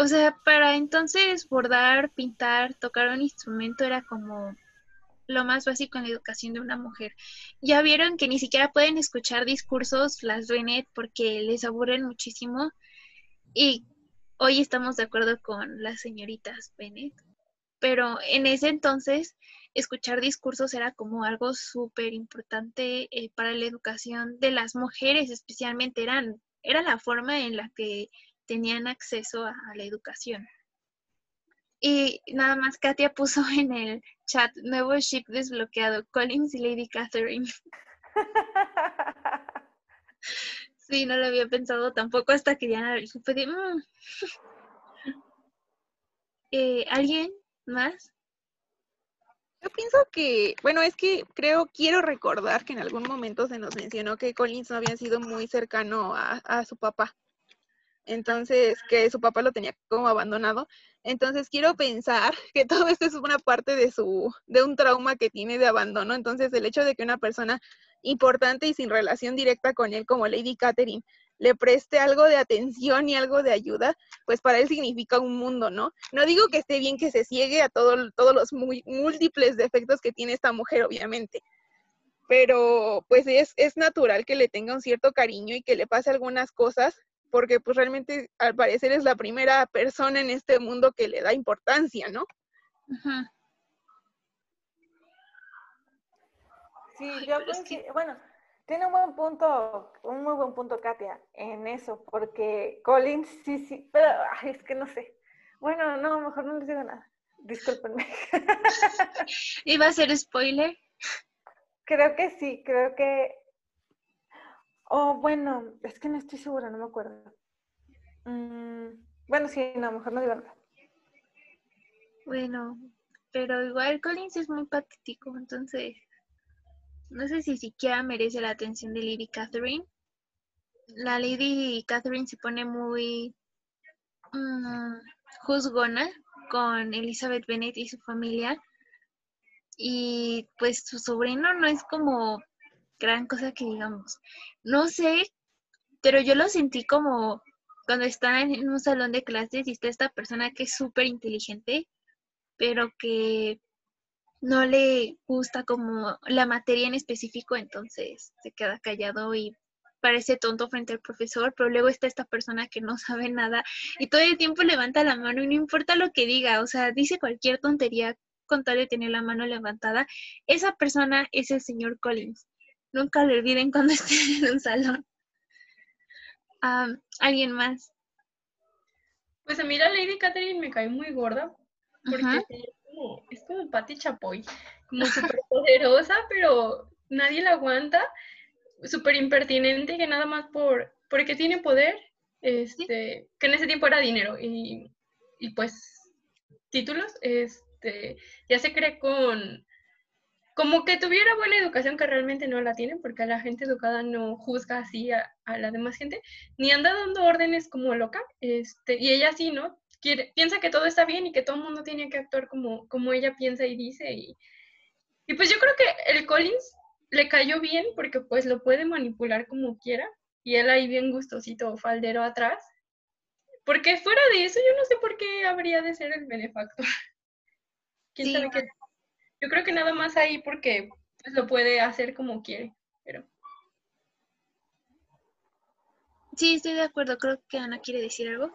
O sea, para entonces bordar, pintar, tocar un instrumento era como lo más básico en la educación de una mujer. Ya vieron que ni siquiera pueden escuchar discursos las Bennett porque les aburren muchísimo. Y hoy estamos de acuerdo con las señoritas Bennett. Pero en ese entonces, escuchar discursos era como algo súper importante eh, para la educación de las mujeres, especialmente eran, era la forma en la que tenían acceso a, la educación. Y nada más Katia puso en el chat nuevo ship desbloqueado, Collins y Lady Catherine. sí, no lo había pensado tampoco hasta que ya supe de... Mm". Eh, ¿Alguien más? Yo pienso que, bueno, es que creo, quiero recordar que en algún momento se nos mencionó que Collins no había sido muy cercano a su papá entonces que su papá lo tenía como abandonado. Entonces quiero pensar que todo esto es una parte de su, de un trauma que tiene de abandono. Entonces el hecho de que una persona importante y sin relación directa con él, como Lady Catherine, le preste algo de atención y algo de ayuda, pues para él significa un mundo, ¿no? No digo que esté bien que se ciegue a todo, todos los muy, múltiples defectos que tiene esta mujer, obviamente, pero pues es, es natural que le tenga un cierto cariño y que le pase algunas cosas porque pues realmente al parecer es la primera persona en este mundo que le da importancia, ¿no? Sí, yo creo que, bueno, tiene un buen punto, un muy buen punto Katia en eso, porque Collins sí, sí, pero es que no sé. Bueno, no, mejor no les digo nada. Discúlpenme. ¿Iba a ser spoiler? Creo que sí, creo que Oh, bueno, es que no estoy segura, no me acuerdo. Mm, bueno, sí, no, mejor no digo nada. Bueno, pero igual Collins es muy patético, entonces no sé si siquiera merece la atención de Lady Catherine. La Lady Catherine se pone muy mm, juzgona con Elizabeth Bennet y su familia. Y pues su sobrino no es como gran cosa que digamos. No sé, pero yo lo sentí como cuando está en un salón de clases y está esta persona que es súper inteligente, pero que no le gusta como la materia en específico, entonces se queda callado y parece tonto frente al profesor, pero luego está esta persona que no sabe nada y todo el tiempo levanta la mano y no importa lo que diga, o sea, dice cualquier tontería con tal de tener la mano levantada, esa persona es el señor Collins. Nunca lo olviden cuando estén en un salón. ¿Alguien más? Pues a mí la Lady Catherine me cae muy gorda, porque es como, es como Patti Chapoy, como súper poderosa, pero nadie la aguanta, súper impertinente, que nada más por, porque tiene poder, este, que en ese tiempo era dinero, y, y pues títulos, este, ya se cree con, como que tuviera buena educación que realmente no la tiene, porque la gente educada no juzga así a, la demás gente, ni anda dando órdenes como loca, este, y ella sí, ¿no? Quiere, piensa que todo está bien y que todo el mundo tiene que actuar como, como ella piensa y dice, y, y pues yo creo que el Collins le cayó bien porque pues lo puede manipular como quiera, y él ahí bien gustosito, faldero atrás, porque fuera de eso yo no sé por qué habría de ser el benefactor. ¿Quién sabe qué? Yo creo que nada más ahí porque pues, lo puede hacer como quiere, pero... Sí, estoy de acuerdo. Creo que Ana quiere decir algo.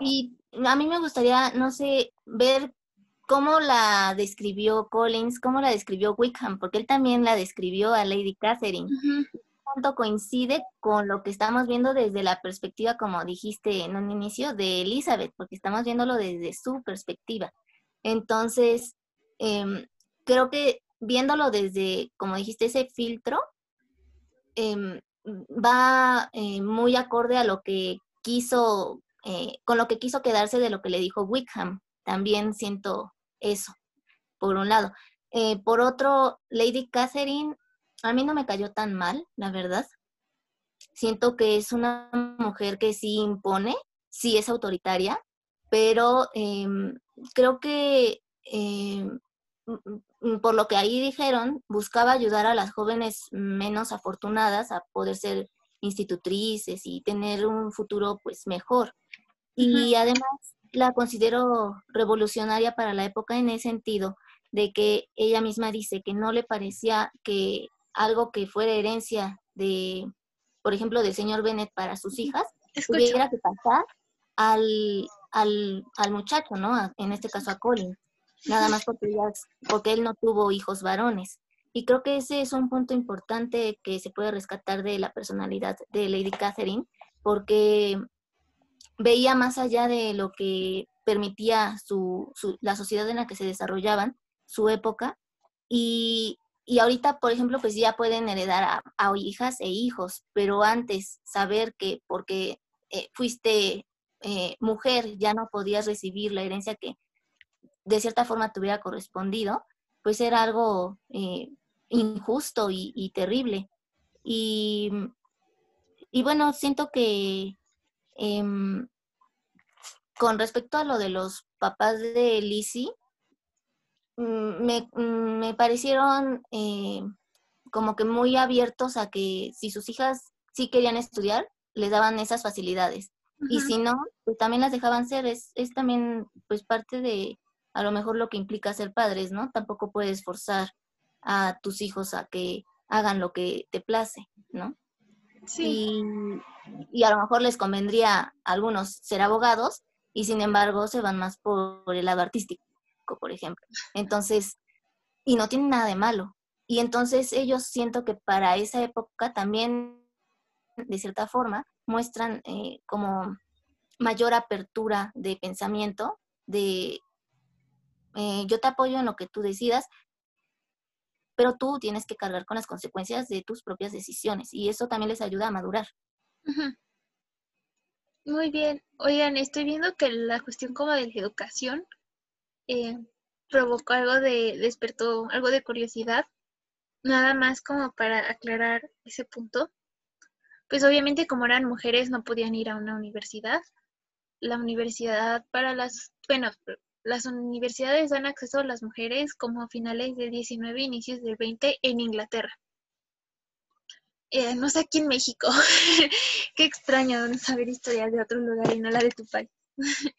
Y a mí me gustaría, no sé, ver cómo la describió Collins, cómo la describió Wickham, porque él también la describió a Lady Catherine. Cuánto coincide con lo que estamos viendo desde la perspectiva, como dijiste en un inicio, de Elizabeth, porque estamos viéndolo desde su perspectiva. Entonces, Em, creo que viéndolo desde, como dijiste, ese filtro, em, va eh, muy acorde a lo que quiso, eh, con lo que quiso quedarse de lo que le dijo Wickham. También siento eso, por un lado. Eh, por otro, Lady Catherine, a mí no me cayó tan mal, la verdad. Siento que es una mujer que sí impone, sí es autoritaria, pero em, creo que por lo que ahí dijeron, buscaba ayudar a las jóvenes menos afortunadas a poder ser institutrices y tener un futuro pues mejor. Y además la considero revolucionaria para la época en el sentido de que ella misma dice que no le parecía que algo que fuera herencia de, por ejemplo, del señor Bennett para sus hijas, tuviera que pasar al, al, al muchacho, ¿no? En este caso a Colin nada más porque, porque él no tuvo hijos varones. Y creo que ese es un punto importante que se puede rescatar de la personalidad de Lady Catherine, porque veía más allá de lo que permitía su, la sociedad en la que se desarrollaban, su época, y, y ahorita, por ejemplo, pues ya pueden heredar a, a, hijas e hijos, pero antes saber que porque eh, fuiste eh, mujer ya no podías recibir la herencia que de cierta forma te hubiera correspondido, pues era algo eh, injusto y, terrible. Y, y, bueno, siento que em, con respecto a lo de los papás de Lizzie, mm, me, mm, me parecieron eh, como que muy abiertos a que si sus hijas sí querían estudiar, les daban esas facilidades. Y si no, pues también las dejaban ser. Es, es también pues parte de, a lo mejor lo que implica ser padres, ¿no? Tampoco puedes forzar a tus hijos a que hagan lo que te place, ¿no? Sí. Y, a lo mejor les convendría a algunos ser abogados y sin embargo se van más por el lado artístico, por ejemplo. Entonces, y no tienen nada de malo. Y entonces ellos siento que para esa época también, de cierta forma, muestran eh, como mayor apertura de pensamiento, de eh, yo te apoyo en lo que tú decidas, pero tú tienes que cargar con las consecuencias de tus propias decisiones y eso también les ayuda a madurar. Muy bien. Oigan, estoy viendo que la cuestión como de la educación eh, provocó algo de, despertó algo de curiosidad. Nada más como para aclarar ese punto. Pues obviamente como eran mujeres no podían ir a una universidad. La universidad para las, bueno, las universidades dan acceso a las mujeres como a finales del 19 inicios del 20 en Inglaterra. Eh, no sé aquí en México. Qué extraño saber historias de otro lugar y no la de tu país.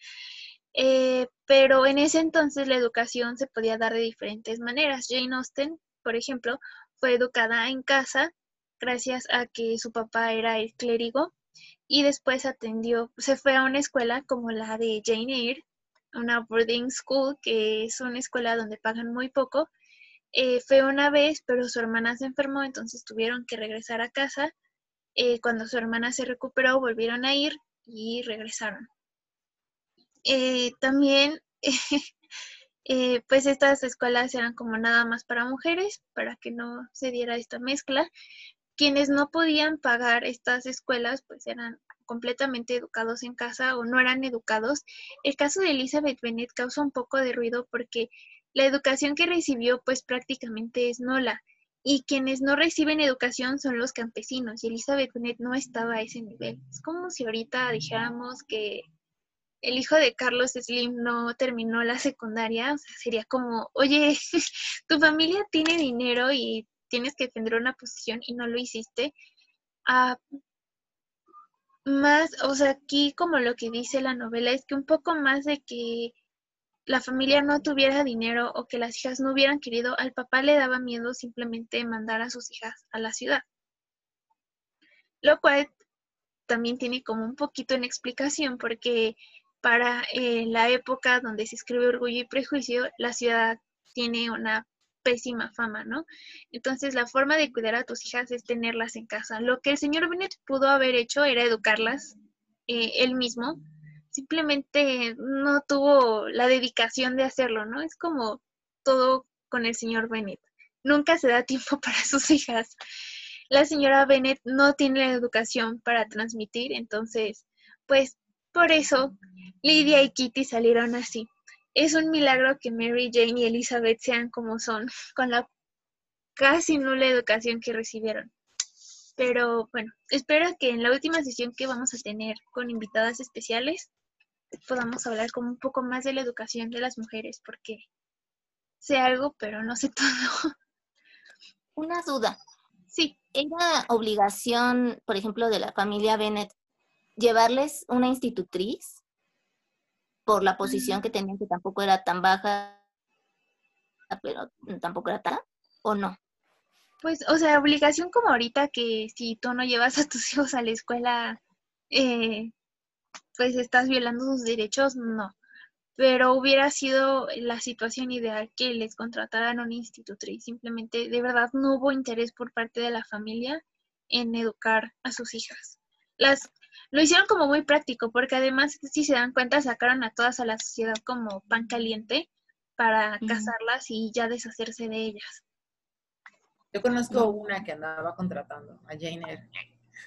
Eh, pero en ese entonces la educación se podía dar de diferentes maneras. Jane Austen, por ejemplo, fue educada en casa gracias a que su papá era el clérigo y después atendió, se fue a una escuela como la de Jane Eyre una boarding school, que es una escuela donde pagan muy poco. Eh, fue una vez, pero su hermana se enfermó, entonces tuvieron que regresar a casa. Eh, cuando su hermana se recuperó, volvieron a ir y regresaron. Eh, también, pues estas escuelas eran como nada más para mujeres, para que no se diera esta mezcla. Quienes no podían pagar estas escuelas, pues eran completamente educados en casa o no eran educados. El caso de Elizabeth Bennet causa un poco de ruido porque la educación que recibió pues prácticamente es nula y quienes no reciben educación son los campesinos y Elizabeth Bennet no estaba a ese nivel. Es como si ahorita dijéramos que el hijo de Carlos Slim no terminó la secundaria, sería como, oye, tu familia tiene dinero y tienes que defender una posición y no lo hiciste. Ah, más, o sea, aquí como lo que dice la novela es que un poco más de que la familia no tuviera dinero o que las hijas no hubieran querido, al papá le daba miedo simplemente mandar a sus hijas a la ciudad. Lo cual también tiene como un poquito en explicación porque para eh, la época donde se escribe Orgullo y Prejuicio, la ciudad tiene una pésima fama, ¿no? Entonces la forma de cuidar a tus hijas es tenerlas en casa. Lo que el señor Bennett pudo haber hecho era educarlas eh, él mismo, simplemente no tuvo la dedicación de hacerlo, ¿no? Es como todo con el señor Bennett. Nunca se da tiempo para sus hijas. La señora Bennett no tiene la educación para transmitir, entonces, pues por eso Lidia y Kitty salieron así es un milagro que Mary Jane y Elizabeth sean como son, con la casi nula educación que recibieron. Pero bueno, espero que en la última sesión que vamos a tener con invitadas especiales podamos hablar como un poco más de la educación de las mujeres, porque sé algo, pero no sé todo. Una duda. Sí. ¿Era obligación, por ejemplo, de la familia Bennett llevarles una institutriz? Por la posición que tenían, que tampoco era tan baja, pero tampoco era tan, ¿o no? Pues, o sea, obligación como ahorita que si tú no llevas a tus hijos a la escuela, eh, pues estás violando sus derechos, no. Pero hubiera sido la situación ideal que les contrataran una institutriz. Simplemente, de verdad, no hubo interés por parte de la familia en educar a sus hijas. Las lo hicieron como muy práctico, porque además, si se dan cuenta, sacaron a todas a la sociedad como pan caliente para casarlas y ya deshacerse de ellas. Yo conozco una que andaba contratando, a Jane Eyre.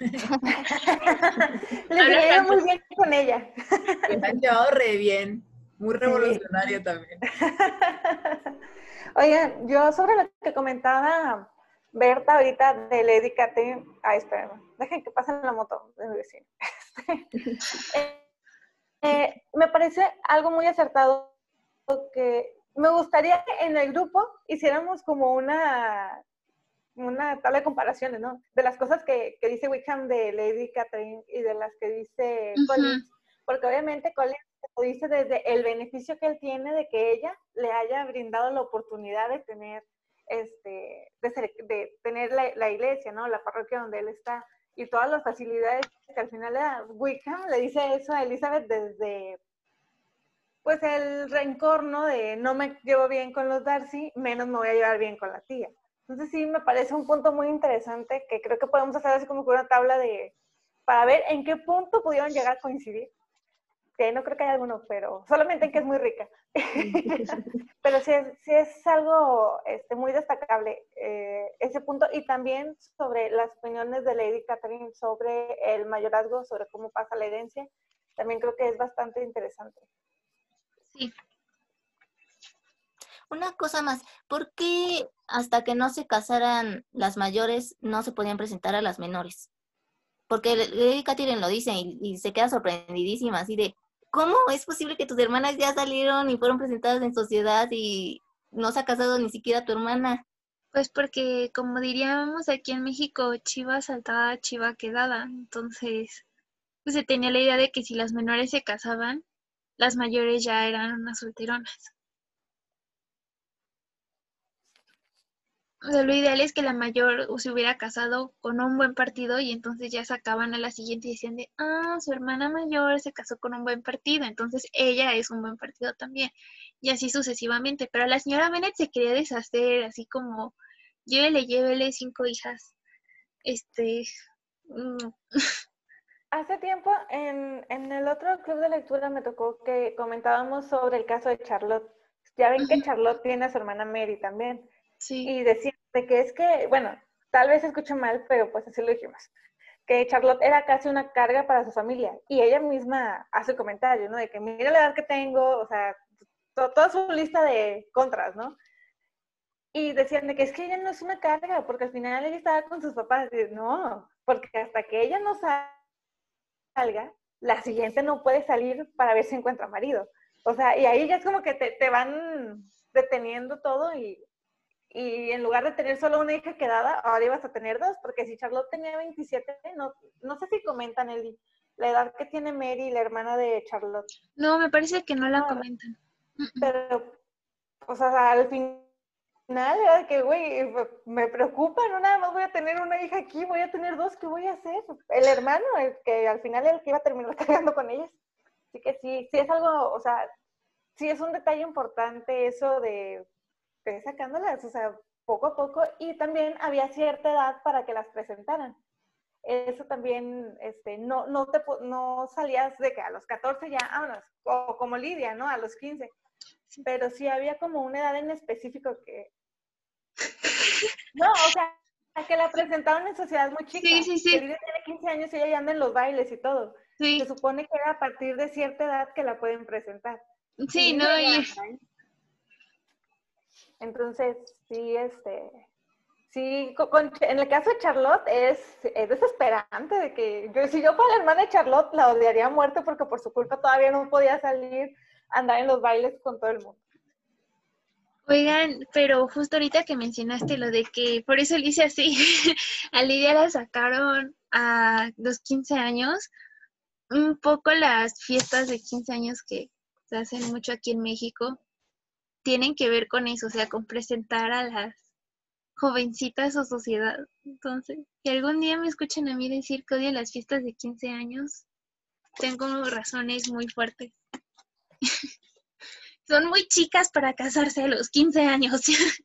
Le ido muy bien con ella. Me han llevado re bien. Muy revolucionario también. Oigan, yo sobre lo que comentaba Berta ahorita de Lady Catherine, ah, espérame, dejen que pasen la moto de mi vecino. Eh, eh, me parece algo muy acertado que me gustaría que en el grupo hiciéramos como una, una tabla de comparaciones, ¿no? De las cosas que, dice Wickham de Lady Catherine y de las que dice Collins, porque obviamente Collins lo dice desde el beneficio que él tiene de que ella le haya brindado la oportunidad de tener este, de, tener la, iglesia, ¿no? La parroquia donde él está y todas las facilidades que al final le da. Wickham le dice eso a Elizabeth desde, pues el rencor, ¿no? De no me llevo bien con los Darcy, menos me voy a llevar bien con la tía. Entonces sí me parece un punto muy interesante que creo que podemos hacer así como una tabla de, para ver en qué punto pudieron llegar a coincidir que no creo que haya alguno, pero solamente en que es muy rica. pero sí es, sí es algo este, muy destacable eh, ese punto y también sobre las opiniones de Lady Catherine sobre el mayorazgo, sobre cómo pasa la herencia, también creo que es bastante interesante. Sí. Una cosa más, ¿por qué hasta que no se casaran las mayores no se podían presentar a las menores? Porque Lady Catherine lo dice y, y se queda sorprendidísima, así de, ¿cómo es posible que tus hermanas ya salieron y fueron presentadas en sociedad y no se ha casado ni siquiera tu hermana? Pues porque, como diríamos aquí en México, chiva saltada, chiva quedada. Entonces, pues se tenía la idea de que si las menores se casaban, las mayores ya eran unas solteronas. O sea, lo ideal es que la mayor se hubiera casado con un buen partido y entonces ya sacaban a la siguiente y decían de, ah, su hermana mayor se casó con un buen partido, entonces ella es un buen partido también. Y así sucesivamente. Pero la señora Bennett se quería deshacer, así como, llévele, llévele cinco hijas. Este... Mm, Hace tiempo en, en el otro club de lectura me tocó que comentábamos sobre el caso de Charlotte. Ya ven que Charlotte tiene a su hermana Mary también. Y decía de que es que, bueno, tal vez escucho mal, pero pues así lo dijimos, que Charlotte era casi una carga para su familia. Y ella misma hace comentario, ¿no? De que mira la edad que tengo, o sea, toda su lista de contras, ¿no? Y decían de que es que ella no es una carga, porque al final ella estaba con sus papás. Y, no, porque hasta que ella no salga, la siguiente no puede salir para ver si encuentra marido. O sea, y ahí ya es como que te, te van deteniendo todo y, y, en lugar de tener solo una hija quedada, ahora ibas a tener dos, porque si Charlotte tenía 27, no, no sé si comentan el, la edad que tiene Mary, la hermana de Charlotte. No, me parece que no la comentan. Pero, o sea, al final era de que, güey, me preocupa, no nada más voy a tener una hija aquí, voy a tener dos, ¿qué voy a hacer? El hermano, el que al final es el que iba a terminar cargando con ellas. Así que sí, sí es algo, o sea, sí es un detalle importante eso de, de sacándolas, o sea, poco a poco, y también había cierta edad para que las presentaran. Eso también, este, no, no, te, no salías de que a los 14 ya, vámonos, o como Lidia, ¿no? A los 15. Pero sí había como una edad en específico que... No, o sea, que la presentaron en sociedad muy chica. Sí, sí, sí. Lidia tiene 15 años y ella ya anda en los bailes y todo. Se supone que era a partir de cierta edad que la pueden presentar. Sí, no, y... Entonces, sí, este, sí, con, en el caso de Charlotte es, es, desesperante de que yo, si yo fuera la hermana de Charlotte, la odiaría a muerte porque por su culpa todavía no podía salir a andar en los bailes con todo el mundo. Oigan, pero justo ahorita que mencionaste lo de que por eso le hice así, a Lidia la sacaron a los 15 años, un poco las fiestas de 15 años que se hacen mucho aquí en México tienen que ver con eso, o sea, con presentar a las jovencitas o sociedad. Entonces, si algún día me escuchan a mí decir que odio las fiestas de 15 años, tengo razones muy fuertes. Son muy chicas para casarse a los 15 años.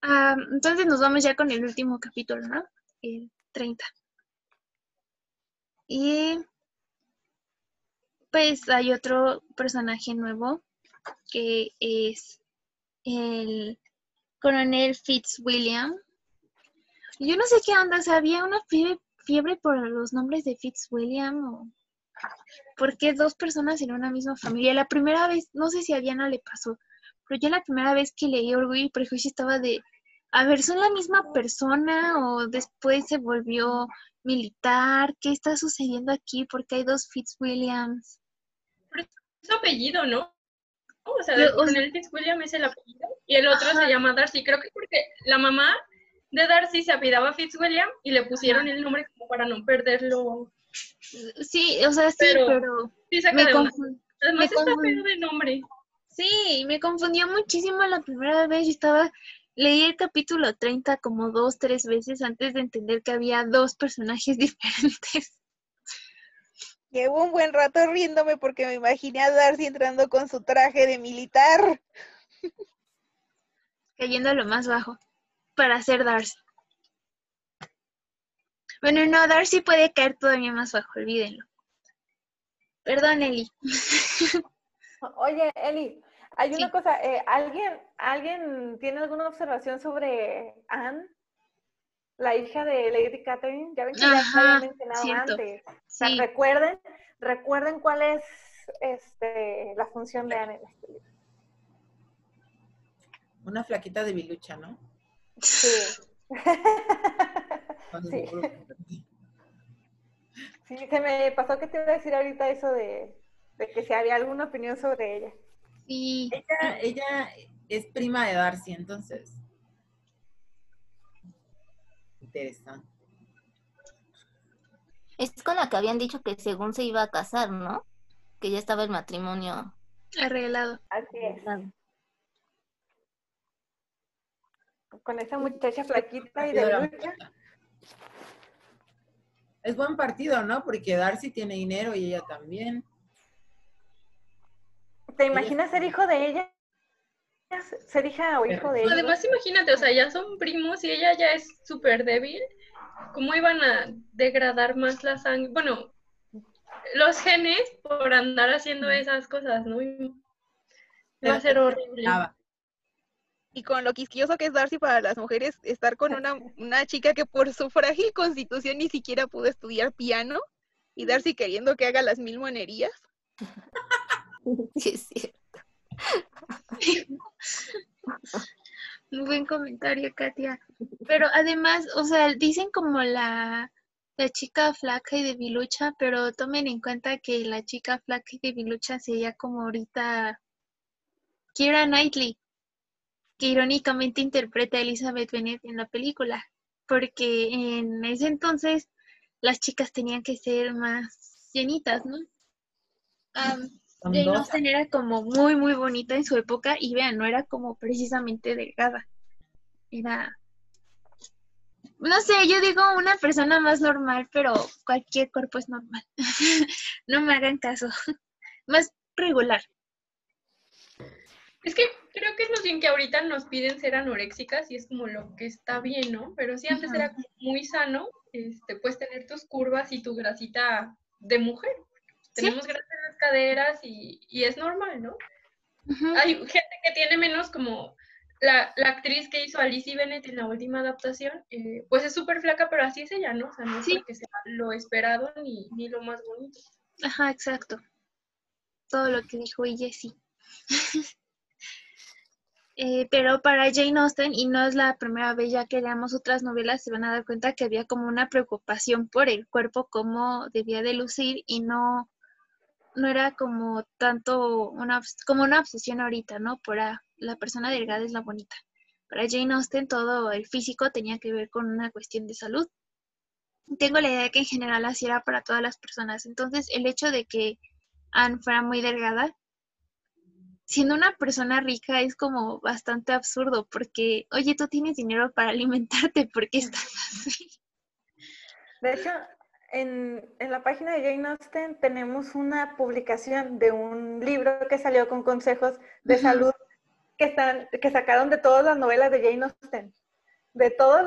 Ah, entonces nos vamos ya con el último capítulo, ¿no? El 30. Y pues hay otro personaje nuevo que es el coronel Fitzwilliam. Yo no sé qué onda, o sea, había una fiebre, por los nombres de Fitzwilliam o porque dos personas en una misma familia. La primera vez, no sé si a Diana le pasó, pero yo la primera vez que leí Orgullo y Prejuicio estaba de, a ver, ¿son la misma persona o después se volvió militar? ¿Qué está sucediendo aquí? Porque hay dos Fitzwilliams. Es apellido, ¿no? O sea, el coronel Fitzwilliam es el apellido y el otro se llama Darcy. Creo que porque la mamá de Darcy se apellidaba Fitzwilliam y le pusieron el nombre como para no perderlo. Sí, o sea, sí, pero, sí, me de Además está feo de nombre. Sí, me confundió muchísimo la primera vez. Yo estaba, leí el capítulo 30 como dos, tres veces antes de entender que había dos personajes diferentes. Llevo un buen rato riéndome porque me imaginé a Darcy entrando con su traje de militar. Cayendo a lo más bajo para hacer Darcy. Bueno, no, Darcy puede caer todavía más bajo, olvídenlo. Perdón, Eli. Oye, Eli, hay una cosa, eh, ¿alguien, ¿alguien tiene alguna observación sobre Anne? La hija de Lady Catherine, ya ven que ya se había mencionado antes. recuerden, recuerden cuál es este, la función de Anne en este libro. Una flaquita de bilucha, ¿no? Sí. sí. sí. se me pasó que te iba a decir ahorita eso de, de que si había alguna opinión sobre ella. Sí. Ella, ella es prima de Darcy, entonces. Interesante. Es con la que habían dicho que según se iba a casar, ¿no? Que ya estaba el matrimonio arreglado. Así es. con esa muchacha flaquita y de lucha. Es buen partido, ¿no? Porque Darcy tiene dinero y ella también. ¿Te imaginas ser hijo de ella? Ser hija o hijo de ella. Además, imagínate, o sea, ya son primos y ella ya es súper débil. ¿Cómo iban a degradar más la sangre? Bueno, los genes por andar haciendo esas cosas, ¿no? Va a ser horrible. Y con lo quisquioso que es Darcy para las mujeres, estar con una, una chica que por su frágil constitución ni siquiera pudo estudiar piano y Darcy queriendo que haga las mil monerías. Sí, es cierto. Muy buen comentario, Katia. Pero además, o sea, dicen como la, la chica flaca y debilucha, pero tomen en cuenta que la chica flaca y debilucha sería como ahorita Kira Knightley, que irónicamente interpreta a Elizabeth Bennet en la película, porque en ese entonces las chicas tenían que ser más llenitas, ¿no? Jane Austen era como muy, muy bonita en su época y vean, no era como precisamente delgada. Era, no sé, yo digo una persona más normal, pero cualquier cuerpo es normal. no me hagan caso. más regular. Es que creo que es más bien que ahorita nos piden ser anoréxicas y es como lo que está bien, ¿no? Pero sí, antes era muy sano, este, pues tener tus curvas y tu grasita de mujer. Tenemos grasa caderas y, es normal, ¿no? Hay gente que tiene menos como la, actriz que hizo Alice Bennett en la última adaptación, eh, pues es súper flaca, pero así es ella, ¿no? O sea, no es porque sea lo esperado ni, ni lo más bonito. Ajá, exacto. Todo lo que dijo ella, sí. Eh, pero para Jane Austen, y no es la primera vez ya que leamos otras novelas, se van a dar cuenta que había como una preocupación por el cuerpo, cómo debía de lucir, y no, no era como tanto una, como una obsesión ahorita, ¿no? Por la persona delgada es la bonita. Para Jane Austen todo el físico tenía que ver con una cuestión de salud. Tengo la idea de que en general así era para todas las personas. Entonces, el hecho de que Anne fuera muy delgada siendo una persona rica es como bastante absurdo porque, oye, tú tienes dinero para alimentarte, ¿por qué estás así? De hecho, en, la página de Jane Austen tenemos una publicación de un libro que salió con consejos de salud que, están, que sacaron de todas las novelas de Jane Austen. De todas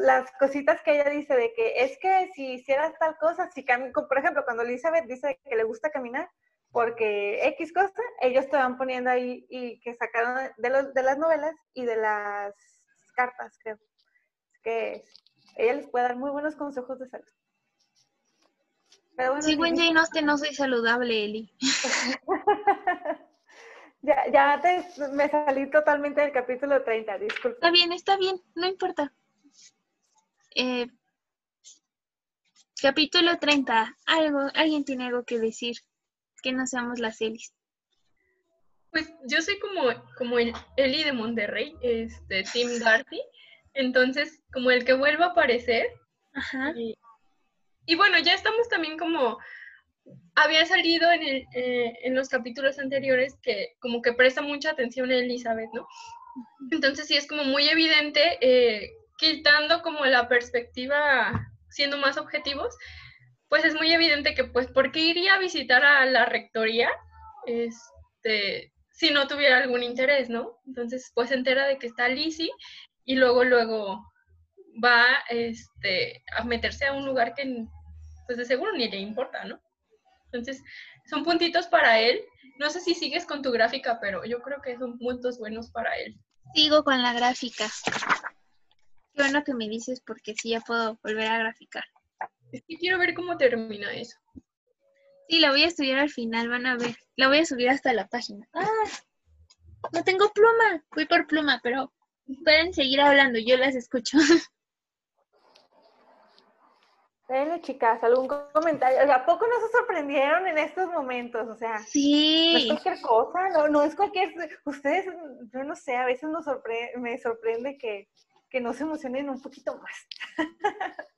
las cositas que ella dice, de que es que si hicieras tal cosa, si por ejemplo, cuando Elizabeth dice que le gusta caminar, porque X cosa, ellos te van poniendo ahí y que sacaron de, los, de las novelas y de las cartas, creo. Que ella les puede dar muy buenos consejos de salud. Pero bueno, Sigo en Jane Austen, no soy saludable, Eli. ya ya te, me salí totalmente del capítulo 30, disculpa. Está bien, está bien, no importa. Eh, capítulo 30, algo, alguien tiene algo que decir que no seamos las Elis? Pues yo soy como, como el Eli de Monterrey, este, Tim Darcy. Entonces, como el que vuelva a aparecer. Ajá. Y, bueno, ya estamos también como, había salido en, el, eh, en los capítulos anteriores que como que presta mucha atención a Elizabeth, ¿no? Entonces sí es como muy evidente, eh, quitando como la perspectiva, siendo más objetivos, pues es muy evidente que, pues, ¿por qué iría a visitar a la rectoría este, si no tuviera algún interés, no? Entonces, pues se entera de que está Lizzie y luego, luego va este, a meterse a un lugar que, pues, de seguro ni le importa, ¿no? Entonces, son puntitos para él. No sé si sigues con tu gráfica, pero yo creo que son puntos buenos para él. Sigo con la gráfica. Qué bueno que me dices porque sí ya puedo volver a graficar. Es que quiero ver cómo termina eso. Sí, la voy a estudiar al final, van a ver. La voy a subir hasta la página. ¡Ah! No tengo pluma. Fui por pluma, pero pueden seguir hablando, yo las escucho. Bueno, chicas, ¿algún comentario? ¿A poco no se sorprendieron en estos momentos? O sea, sí. no es cualquier cosa, no, no es cualquier... Ustedes, yo no sé, a veces nos me sorprende que, que no se emocionen un poquito más.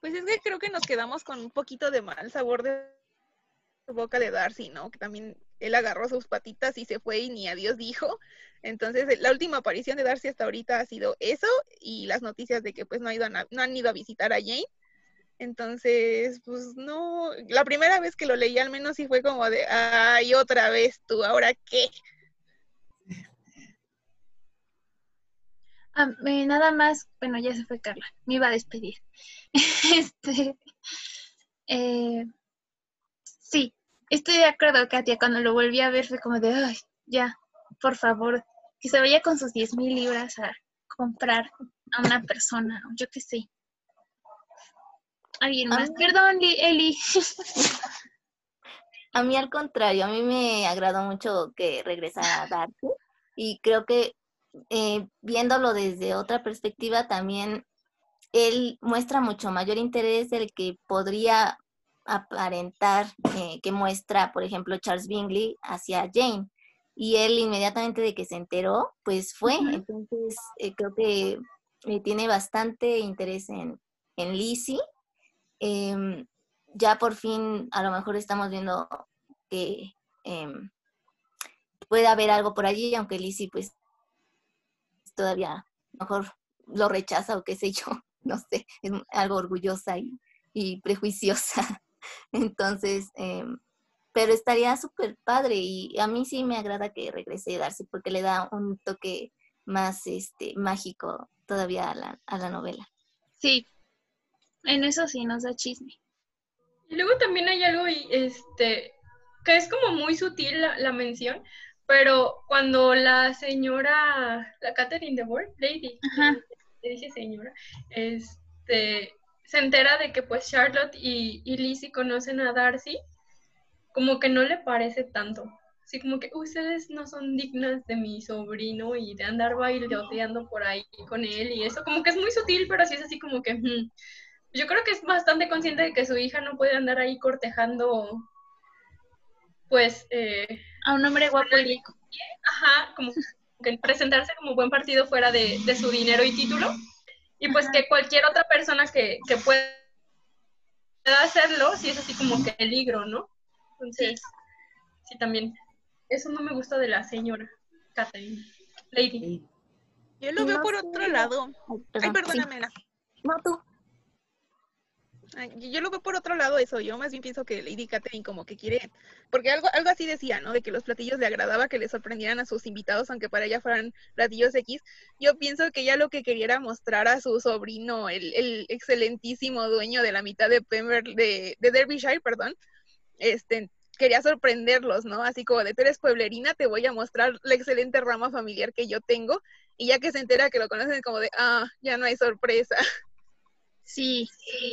Pues es que creo que nos quedamos con un poquito de mal sabor de boca de Darcy, ¿no? Que también él agarró sus patitas y se fue y ni adiós dijo. Entonces, la última aparición de Darcy hasta ahorita ha sido eso y las noticias de que pues no, ha ido no han ido a visitar a Jane. Entonces, pues no, la primera vez que lo leí al menos sí fue como de, ay, otra vez tú, ¿ahora qué? Ah, nada más, bueno, ya se fue Carla, me iba a despedir. este, eh, sí, estoy de acuerdo, Katia, cuando lo volví a ver fue como de, ay, ya, por favor, que se vaya con sus 10 mil libras a comprar a una persona, yo qué sé. Alguien más. Perdón, Eli. A mí al contrario, a mí me agradó mucho que regresara a Darcy y creo que eh, viéndolo desde otra perspectiva también él muestra mucho mayor interés del que podría aparentar eh, que muestra, por ejemplo, Charles Bingley hacia Jane. Y él inmediatamente de que se enteró, pues fue. Entonces, eh, creo que tiene bastante interés en, en Lizzie Em, ya por fin a lo mejor estamos viendo que em, puede haber algo por allí, aunque Lizzie pues todavía mejor lo rechaza o qué sé yo, no sé, es algo orgullosa y, prejuiciosa. Entonces, em, pero estaría súper padre y a mí sí me agrada que regrese Darcy porque le da un toque más este mágico todavía a la, a la novela. Sí, en eso sí nos da chisme. Y luego también hay algo este, que es como muy sutil la, mención, pero cuando la señora, la Catherine de Board, Lady, le dice señora, este, se entera de que pues Charlotte y, y Lizzie conocen a Darcy, como que no le parece tanto. Así como que ustedes no son dignas de mi sobrino y de andar bailoteando por ahí con él y eso, como que es muy sutil, pero sí es así como que, hmm, yo creo que es bastante consciente de que su hija no puede andar ahí cortejando, pues... Eh, a un hombre guapo y rico. Ajá, como que presentarse como buen partido fuera de, su dinero y título. Y pues que cualquier otra persona que, que pueda hacerlo, sí es así como que peligro, ¿no? Entonces, sí. también. Eso no me gusta de la señora Catherine. Lady. Yo lo veo por otro lado. Ay, perdóname. No, tú yo lo veo por otro lado eso, yo más bien pienso que Lady Catherine como que quiere, porque algo, algo así decía, ¿no? De que los platillos le agradaba que le sorprendieran a sus invitados, aunque para ella fueran platillos X. Yo pienso que ella lo que quería era mostrar a su sobrino, el, el excelentísimo dueño de la mitad de Pember, de, de Derbyshire, perdón, este, quería sorprenderlos, ¿no? Así como de tú eres pueblerina, te voy a mostrar la excelente rama familiar que yo tengo, y ya que se entera que lo conocen como de, ah, ya no hay sorpresa. Sí, sí.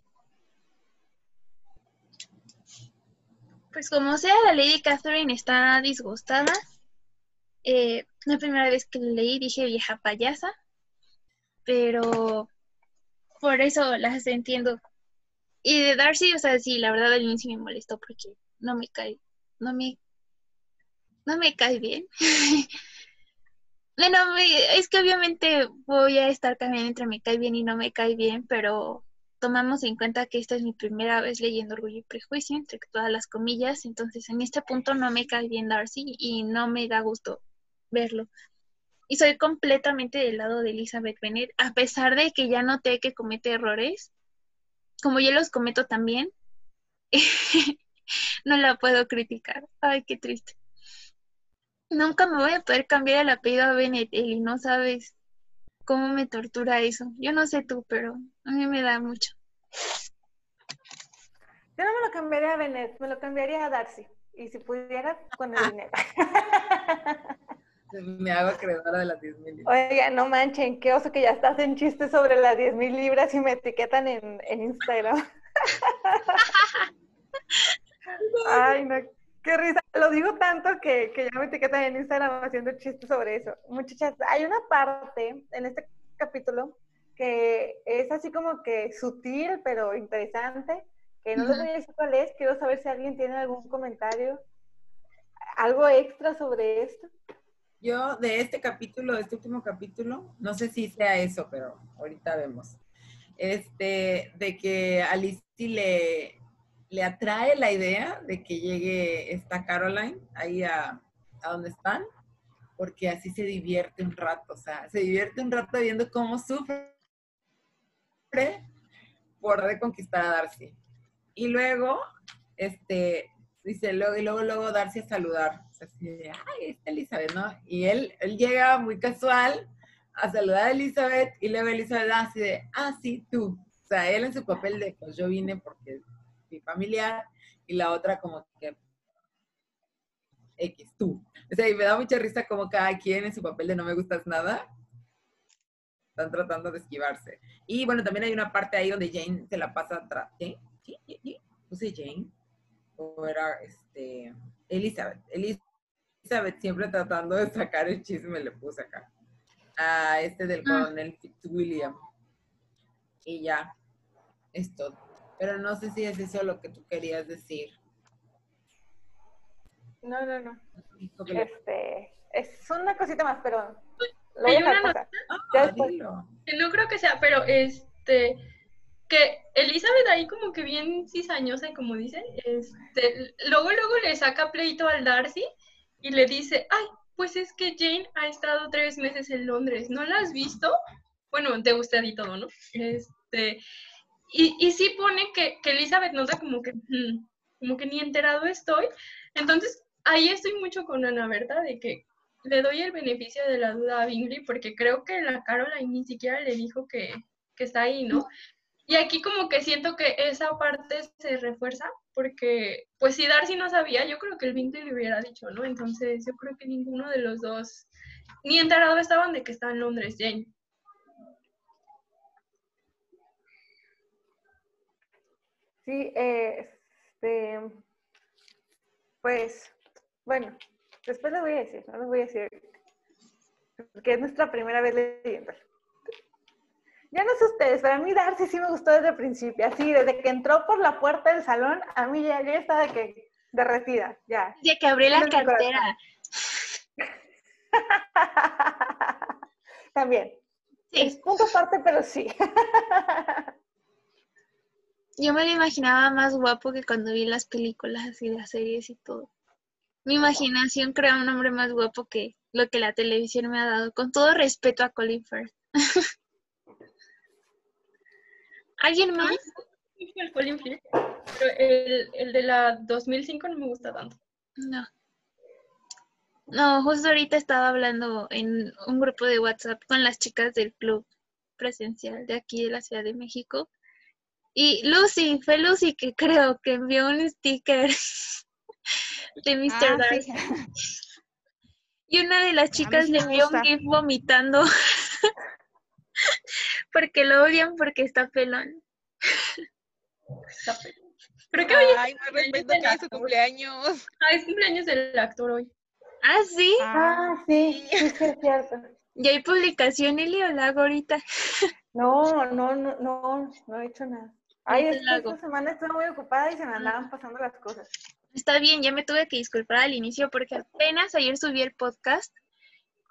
Pues como sea, la Lady Catherine está disgustada. Eh, la primera vez que leí dije vieja payasa, pero por eso las entiendo. Y de Darcy, o sea, sí, la verdad al inicio me molestó porque no me cae, no me, no me cae bien. bueno, es que obviamente voy a estar cambiando entre me cae bien y no me cae bien, pero tomamos en cuenta que esta es mi primera vez leyendo Orgullo y Prejuicio, entre todas las comillas, entonces en este punto no me cae bien Darcy y no me da gusto verlo. Y soy completamente del lado de Elizabeth Bennet, a pesar de que ya noté que comete errores, como yo los cometo también, no la puedo criticar. Ay, qué triste. Nunca me voy a poder cambiar el apellido a Bennett, y no sabes cómo me tortura eso. Yo no sé tú, pero a mí me da mucho. Yo no me lo cambiaría a Benet, me lo cambiaría a Darcy. Y si pudiera, con el dinero. me hago acreedora de las 10 mil libras. Oiga, no manchen, qué oso que ya estás en chistes sobre las 10 mil libras y me etiquetan en, en Instagram. Ay, no, Qué risa. Lo digo tanto que, que ya me etiquetan en Instagram haciendo chistes sobre eso. Muchachas, hay una parte en este capítulo que es así como que sutil, pero interesante, que no les voy a decir cuál es. Quiero saber si alguien tiene algún comentario, algo extra sobre esto. Yo de este capítulo, de este último capítulo, no sé si sea eso, pero ahorita vemos. Este, de que Alice le, le atrae la idea de que llegue esta Caroline ahí a, a donde están, porque así se divierte un rato, o sea, se divierte un rato viendo cómo sufre por reconquistar a Darcy. Y luego, este, dice, luego, y luego, luego Darcy a saludar. O sea, así de, ay, está Elizabeth, ¿no? Y él, él llega muy casual a saludar a Elizabeth y luego Elizabeth así de, ah, sí, tú. O sea, él en su papel de, pues yo vine porque familiar y la otra como que X, tú. O sea, y me da mucha risa como cada quien en su papel de no me gustas nada. Están tratando de esquivarse. Y bueno, también hay una parte ahí donde Jane se la pasa atrás. ¿Jane? ¿Sí? ¿Puse Jane? ¿O era este, Elizabeth? Elizabeth siempre tratando de sacar el chisme le puse acá. A este del ah. coronel Fitzwilliam. Y ya, es todo. Pero no sé si es eso lo que tú querías decir. No, no, no. Este, es una cosita más, pero lo Hay una nota, ah, que no creo que sea, pero este que Elizabeth ahí como que bien cizañosa, como dicen, este, luego luego le saca pleito al Darcy y le dice, ay, pues es que Jane ha estado tres meses en Londres, ¿no la has visto? Bueno, te gusta y todo, ¿no? Este, y, y sí pone que, que Elizabeth nota como que, mm, como que ni enterado estoy. Entonces, ahí estoy mucho con Ana Berta, de que le doy el beneficio de la duda a Bingley, porque creo que la Caroline ni siquiera le dijo que, que está ahí, ¿no? Y aquí como que siento que esa parte se refuerza, porque pues si Darcy no sabía, yo creo que el Bingley le hubiera dicho, ¿no? Entonces yo creo que ninguno de los dos, ni enterado estaban de que está en Londres Jane. Sí, este, pues, bueno, después le voy a decir, no les voy a decir, porque es nuestra primera vez leyendo. Ya no sé ustedes, pero a mí Darcy sí me gustó desde el principio, así, desde que entró por la puerta del salón, a mí ya, ya estaba de que derretida, ya. Ya que abrí la cartera. También. Sí. Es punto aparte, pero sí. Yo me lo imaginaba más guapo que cuando vi las películas y las series y todo. Mi imaginación crea un hombre más guapo que lo que la televisión me ha dado, con todo respeto a Colin Firth. ¿Alguien más? El Colin Firth, pero el, el de la 2005 no me gusta tanto. No. No, justo ahorita estaba hablando en un grupo de WhatsApp con las chicas del club presencial de aquí de la Ciudad de México y Lucy, fue Lucy que creo que envió un sticker de Mr. Ah, Darcy. Y una de las chicas le envió un gif vomitando porque lo odian porque está pelón. Está pelón. Creo que hoy Ay, no respeto que es su cumpleaños. Ah, es cumpleaños del actor hoy. Ah, sí. Ah, sí, sí, es cierto. ¿Y hay publicación, Eli, o la hago ahorita? No, no, no, no, no he hecho nada. Ay, esta semana estuve muy ocupada y se me andaban pasando las cosas. Está bien, ya me tuve que disculpar al inicio porque apenas ayer subí el podcast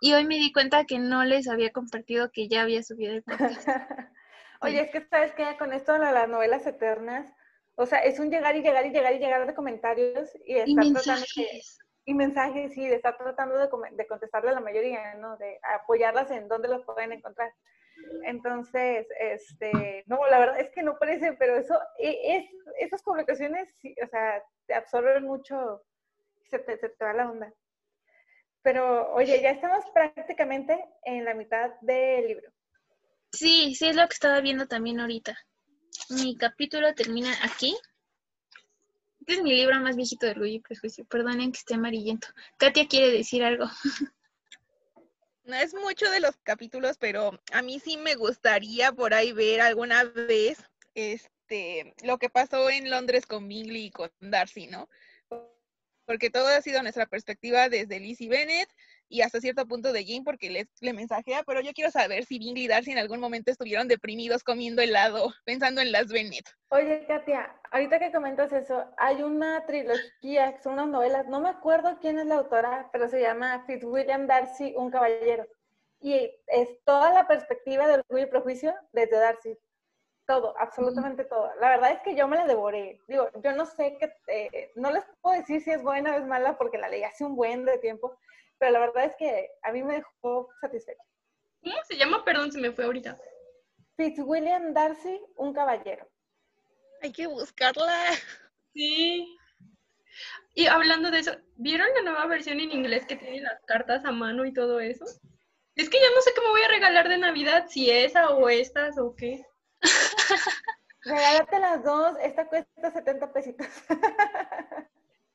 y hoy me di cuenta que no les había compartido que ya había subido el podcast. Oye, es que sabes que con esto de las novelas eternas, o sea, es un llegar y llegar y llegar y llegar de comentarios y estar mensajes. tratando de, y mensajes, sí, de estar tratando de, de contestarle a la mayoría, ¿no? De apoyarlas en donde los pueden encontrar. Entonces, este, no, la verdad es que no parece, pero eso, e, es, esas publicaciones, o sea, te absorben mucho, se te, se te va la onda. Pero, oye, ya estamos prácticamente en la mitad del libro. Sí, sí, es lo que estaba viendo también ahorita. Mi capítulo termina aquí. Este es mi libro más viejito de Luis Prejuicio. Perdonen que esté amarillento. Katia quiere decir algo. No es mucho de los capítulos, pero a mí sí me gustaría por ahí ver alguna vez este lo que pasó en Londres con Bingley y con Darcy, ¿no? Porque todo ha sido nuestra perspectiva desde Lizzie Bennett y hasta cierto punto de Jane porque le, le mensajea, pero yo quiero saber si Bingley y Darcy en algún momento estuvieron deprimidos comiendo helado, pensando en las Bennett. Oye, Katia, ahorita que comentas eso, hay una trilogía, que son unas novelas, no me acuerdo quién es la autora, pero se llama Fitzwilliam Darcy, un caballero. Y es toda la perspectiva del orgullo y prejuicio desde Darcy. todo, absolutamente todo. La verdad es que yo me la devoré. Digo, yo no sé qué, eh, no les puedo decir si es buena o es mala porque la leí hace un buen de tiempo, pero la verdad es que a mí me dejó satisfecha. ¿Cómo se llama? Perdón, se me fue ahorita. Fitzwilliam Darcy, un caballero. Hay que buscarla. Sí. Y hablando de eso, ¿vieron la nueva versión en inglés que tiene las cartas a mano y todo eso? Es que ya no sé qué me voy a regalar de Navidad, si esa o estas o qué. Regálate las dos, esta cuesta 70 pesitos.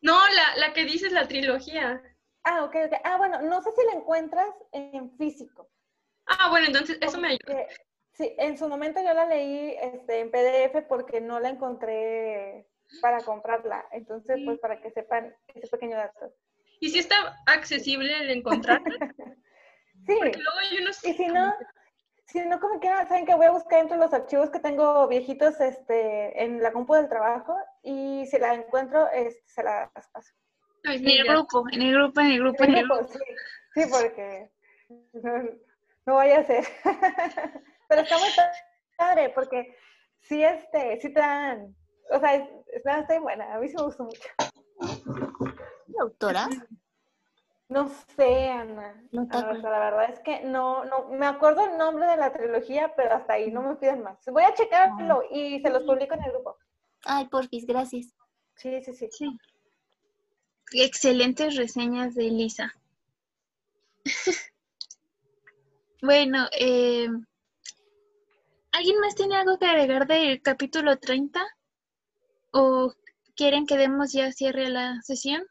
no, la, la que dices la trilogía. Ah, ok, ok. Ah, bueno, no sé si la encuentras en físico. Ah, bueno, entonces eso me ayuda. Sí, en su momento yo la leí este, en PDF porque no la encontré para comprarla. Entonces, pues para que sepan ese pequeño dato. ¿Y si está accesible el encontrarla? sí. Y si no, si no, como quieran, saben que voy a buscar entre los archivos que tengo viejitos este, en la compu del trabajo y si la encuentro, este, se las paso. En el grupo, en el grupo, en el grupo, en el grupo. Sí, porque no, no vaya a ser. Pero está muy padre porque sí, este, sí te dan, o sea, está, está buena, a mí sí me gustó mucho. ¿La autora? No sé, Ana. No la verdad es que no, no, me acuerdo el nombre de la trilogía, pero hasta ahí no me piden más. Voy a checarlo ah. y se los publico en el grupo. Ay, porfis, gracias. Sí, sí, sí. sí. Excelentes reseñas de Elisa. bueno, eh, ¿alguien más tiene algo que agregar del capítulo 30? ¿O quieren que demos ya cierre la sesión?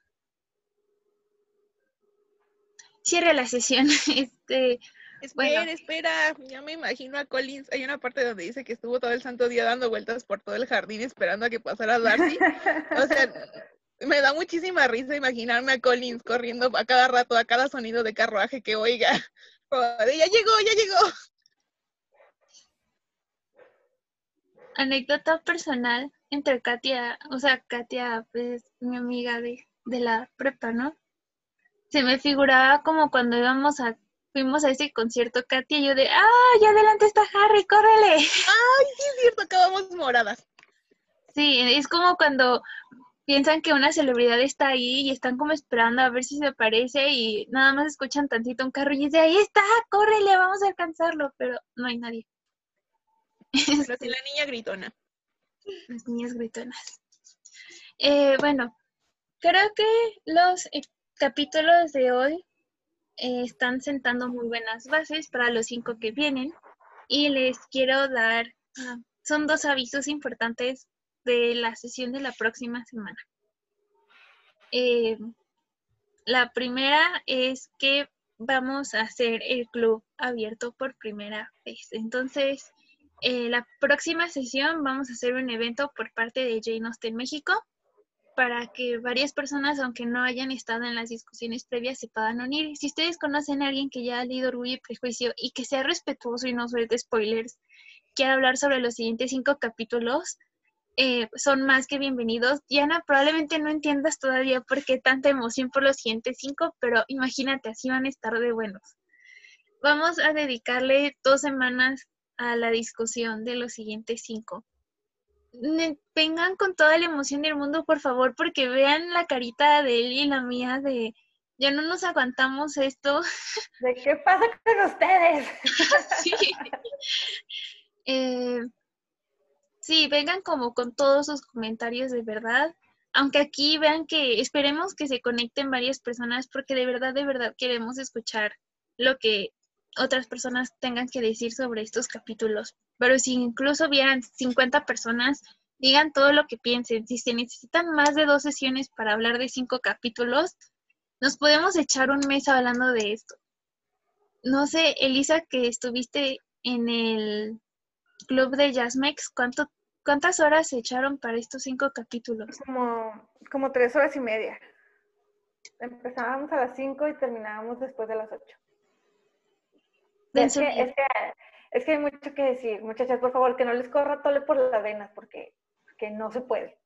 Cierre la sesión. Este, Espera, espera, ya me imagino a Collins. Hay una parte donde dice que estuvo todo el santo día dando vueltas por todo el jardín esperando a que pasara Darcy. o sea, me da muchísima risa imaginarme a Collins corriendo a cada rato, a cada sonido de carruaje que oiga. ya llegó, ya llegó. Anécdota personal entre Katia, o sea, Katia, pues mi amiga de, de la prepa, ¿no? Se me figuraba como cuando íbamos a fuimos a ese concierto, Katia y yo de, ¡ah, ya adelante está Harry, córrele! ¡Ay, sí es cierto, acabamos moradas! Sí, es como cuando piensan que una celebridad está ahí y están como esperando a ver si se aparece y nada más escuchan tantito un carro y dicen, ahí está, córrele, vamos a alcanzarlo, pero no hay nadie. Pero la niña gritona. Las niñas gritonas. Eh, bueno, creo que los eh, capítulos de hoy eh, están sentando muy buenas bases para los cinco que vienen y les quiero dar, ah, son dos avisos importantes de la sesión de la próxima semana. Eh, la primera es que vamos a hacer el club abierto por primera vez. Entonces, eh, la próxima sesión vamos a hacer un evento por parte de Jane Austen México para que varias personas, aunque no hayan estado en las discusiones previas, se puedan unir. Si ustedes conocen a alguien que ya ha leído Orgullo y Prejuicio y que sea respetuoso y no suelte spoilers, quiere hablar sobre los siguientes cinco capítulos, eh, son más que bienvenidos. Diana, probablemente no entiendas todavía por qué tanta emoción por los siguientes cinco, pero imagínate, así van a estar de buenos. Vamos a dedicarle dos semanas a la discusión de los siguientes cinco. Vengan con toda la emoción del mundo, por favor, porque vean la carita de él y la mía de ya no nos aguantamos esto. ¿De qué pasa con ustedes? sí. Eh, Sí, vengan como con todos sus comentarios de verdad. Aunque aquí vean que esperemos que se conecten varias personas porque de verdad, de verdad queremos escuchar lo que otras personas tengan que decir sobre estos capítulos. Pero si incluso vieran 50 personas, digan todo lo que piensen. Si se necesitan más de dos sesiones para hablar de cinco capítulos, nos podemos echar un mes hablando de esto. No sé, Elisa, que estuviste en el club de Jazzmex, ¿cuánto, ¿cuántas horas se echaron para estos cinco capítulos? Como, como tres horas y media. Empezábamos a las cinco y terminábamos después de las ocho. Es que, es, que, es que, hay mucho que decir. Muchachas, por favor, que no les corra tole por las venas, porque que no se puede.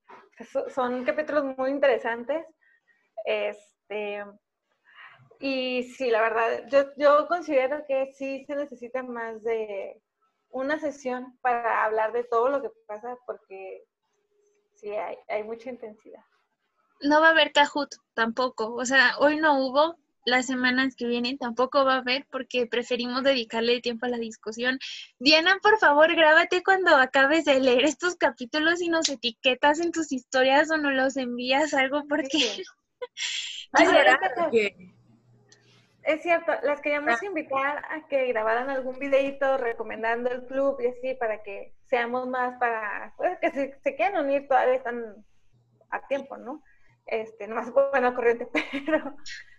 Son capítulos muy interesantes. Este, y sí, la verdad, yo, yo considero que sí se necesita más de una sesión para hablar de todo lo que pasa porque sí, hay, hay mucha intensidad. No va a haber Kahoot tampoco. O sea, hoy no hubo, las semanas que vienen tampoco va a haber porque preferimos dedicarle tiempo a la discusión. Diana, por favor, grábate cuando acabes de leer estos capítulos y nos etiquetas en tus historias o nos los envías algo porque... Es cierto, las queríamos invitar a que grabaran algún videito recomendando el club y así para que seamos más para, pues, que se, se quieran unir todavía están a tiempo, ¿no? Este, nomás bueno corriente, pero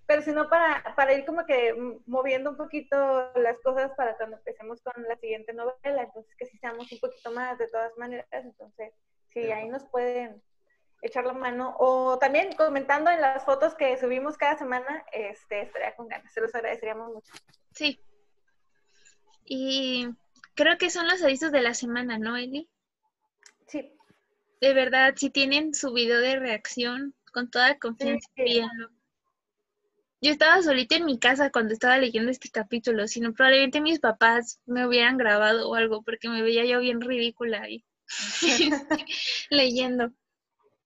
pero sino para, para ir como que moviendo un poquito las cosas para cuando empecemos con la siguiente novela, entonces que si seamos un poquito más de todas maneras, entonces sí, ahí nos pueden echar la mano o también comentando en las fotos que subimos cada semana, este, estaría con ganas, se los agradeceríamos mucho. Sí. Y creo que son los avisos de la semana, ¿no, Eli? Sí. De verdad, si tienen su video de reacción, con toda confianza, sí, yo estaba solita en mi casa cuando estaba leyendo este capítulo, sino probablemente mis papás me hubieran grabado o algo, porque me veía yo bien ridícula ahí leyendo.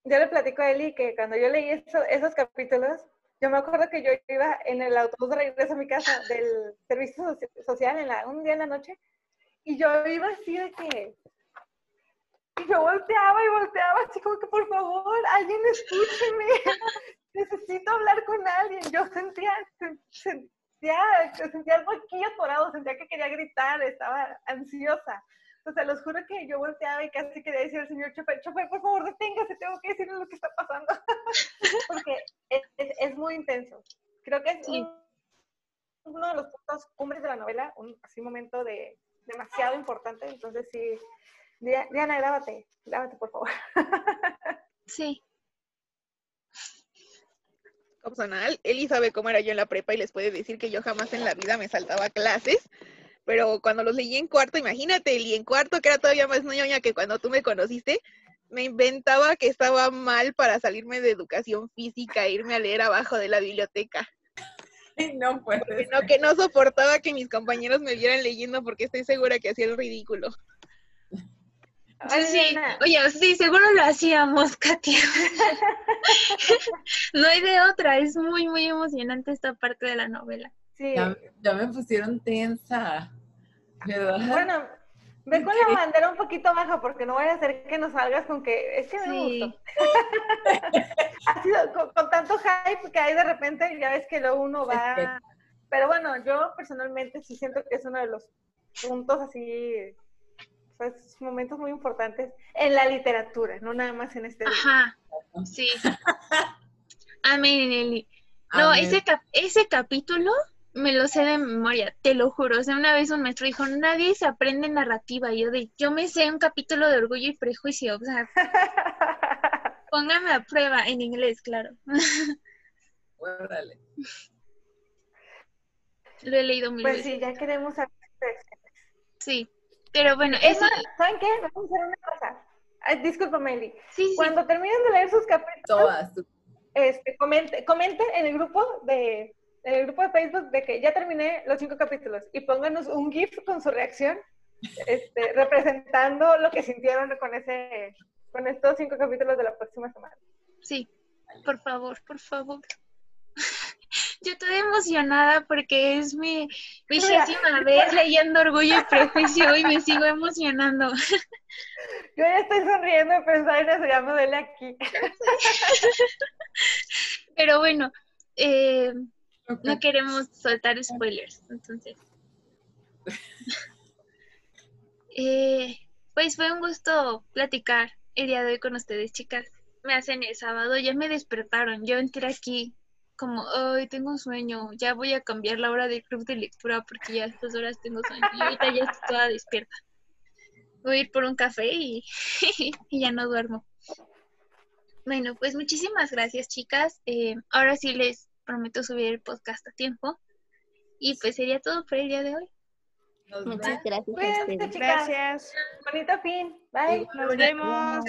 Yo le platico a Eli que cuando yo leí esos capítulos, yo me acuerdo que yo iba en el autobús de regreso a mi casa del servicio social en la, un día en la noche, y yo iba así de que y yo volteaba y volteaba, así como que por favor, alguien escúcheme necesito hablar con alguien. Yo sentía, sentía, sentía algo aquí atorado, sentía que quería gritar, estaba ansiosa. O sea, los juro que yo volteaba y casi quería decir al señor chofer, chofer, por favor, deténgase, tengo que decirle lo que está pasando. Porque es, es, muy intenso. Creo que es uno de los puntos cumbres de la novela, un así momento de demasiado importante. Entonces, sí, Diana, grábate, grábate, por favor. Sí, opcional. Eli sabe cómo era yo en la prepa y les puede decir que yo jamás en la vida me saltaba clases. Pero cuando los leí en cuarto, imagínate, Eli en cuarto, que era todavía más ñoña que cuando tú me conociste, me inventaba que estaba mal para salirme de educación física e irme a leer abajo de la biblioteca. No pues. No, que no soportaba que mis compañeros me vieran leyendo porque estoy segura que hacía el ridículo. Sí, sí. Oye, sí, seguro lo hacíamos, Katia. no hay de otra, es muy, muy emocionante esta parte de la novela. Sí. Ya, me pusieron tensa. ¿verdad? Bueno, ve con la bandera un poquito baja porque no voy a hacer que nos salgas con que es que me gustó. ha sido con, tanto hype que hay de repente, ya ves que luego uno va. Pero bueno, yo personalmente sí siento que es uno de los puntos así pues, momentos muy importantes en la literatura, no nada más en este. Ajá, sí. Amén, Nelly. No, ese, ese capítulo me lo sé de memoria, te lo juro. O sea, una vez un maestro dijo, nadie se aprende narrativa. Y yo de, yo me sé un capítulo de Orgullo y Prejuicio. O sea, póngame a prueba en inglés, claro. Órale. Lo he leído mil pues sí, ya queremos saber. Sí. Pero bueno, eso... ¿Saben qué? Vamos a hacer una cosa. Ay, disculpa, Meli. Sí, Cuando terminen de leer sus capítulos, Todas. Este, comente, comenten en el grupo de el grupo de Facebook de que ya terminé los cinco capítulos y pónganos un GIF con su reacción, este, representando lo que sintieron con ese, con estos cinco capítulos de la próxima semana. Sí, por favor, por favor. Yo estoy emocionada porque es mi vigésima vez leyendo Orgullo y Prejuicio y me sigo emocionando. Yo ya estoy sonriendo de pensar en eso, ya me duele aquí. Pero bueno, eh, no queremos soltar spoilers, entonces. Eh, pues fue un gusto platicar el día de hoy con ustedes, chicas. Me hacen el sábado, ya me despertaron. Yo entré aquí como, hoy tengo un sueño, ya voy a cambiar la hora del club de lectura porque ya a estas horas tengo sueño. Y ahorita ya estoy toda despierta. Voy a ir por un café y, y ya no duermo. Bueno, pues muchísimas gracias, chicas. Eh, ahora sí les prometo subir el podcast a tiempo. Y pues sería todo por el día de hoy. Muchas gracias. Gracias. Bonito fin. Bye. Nos vemos.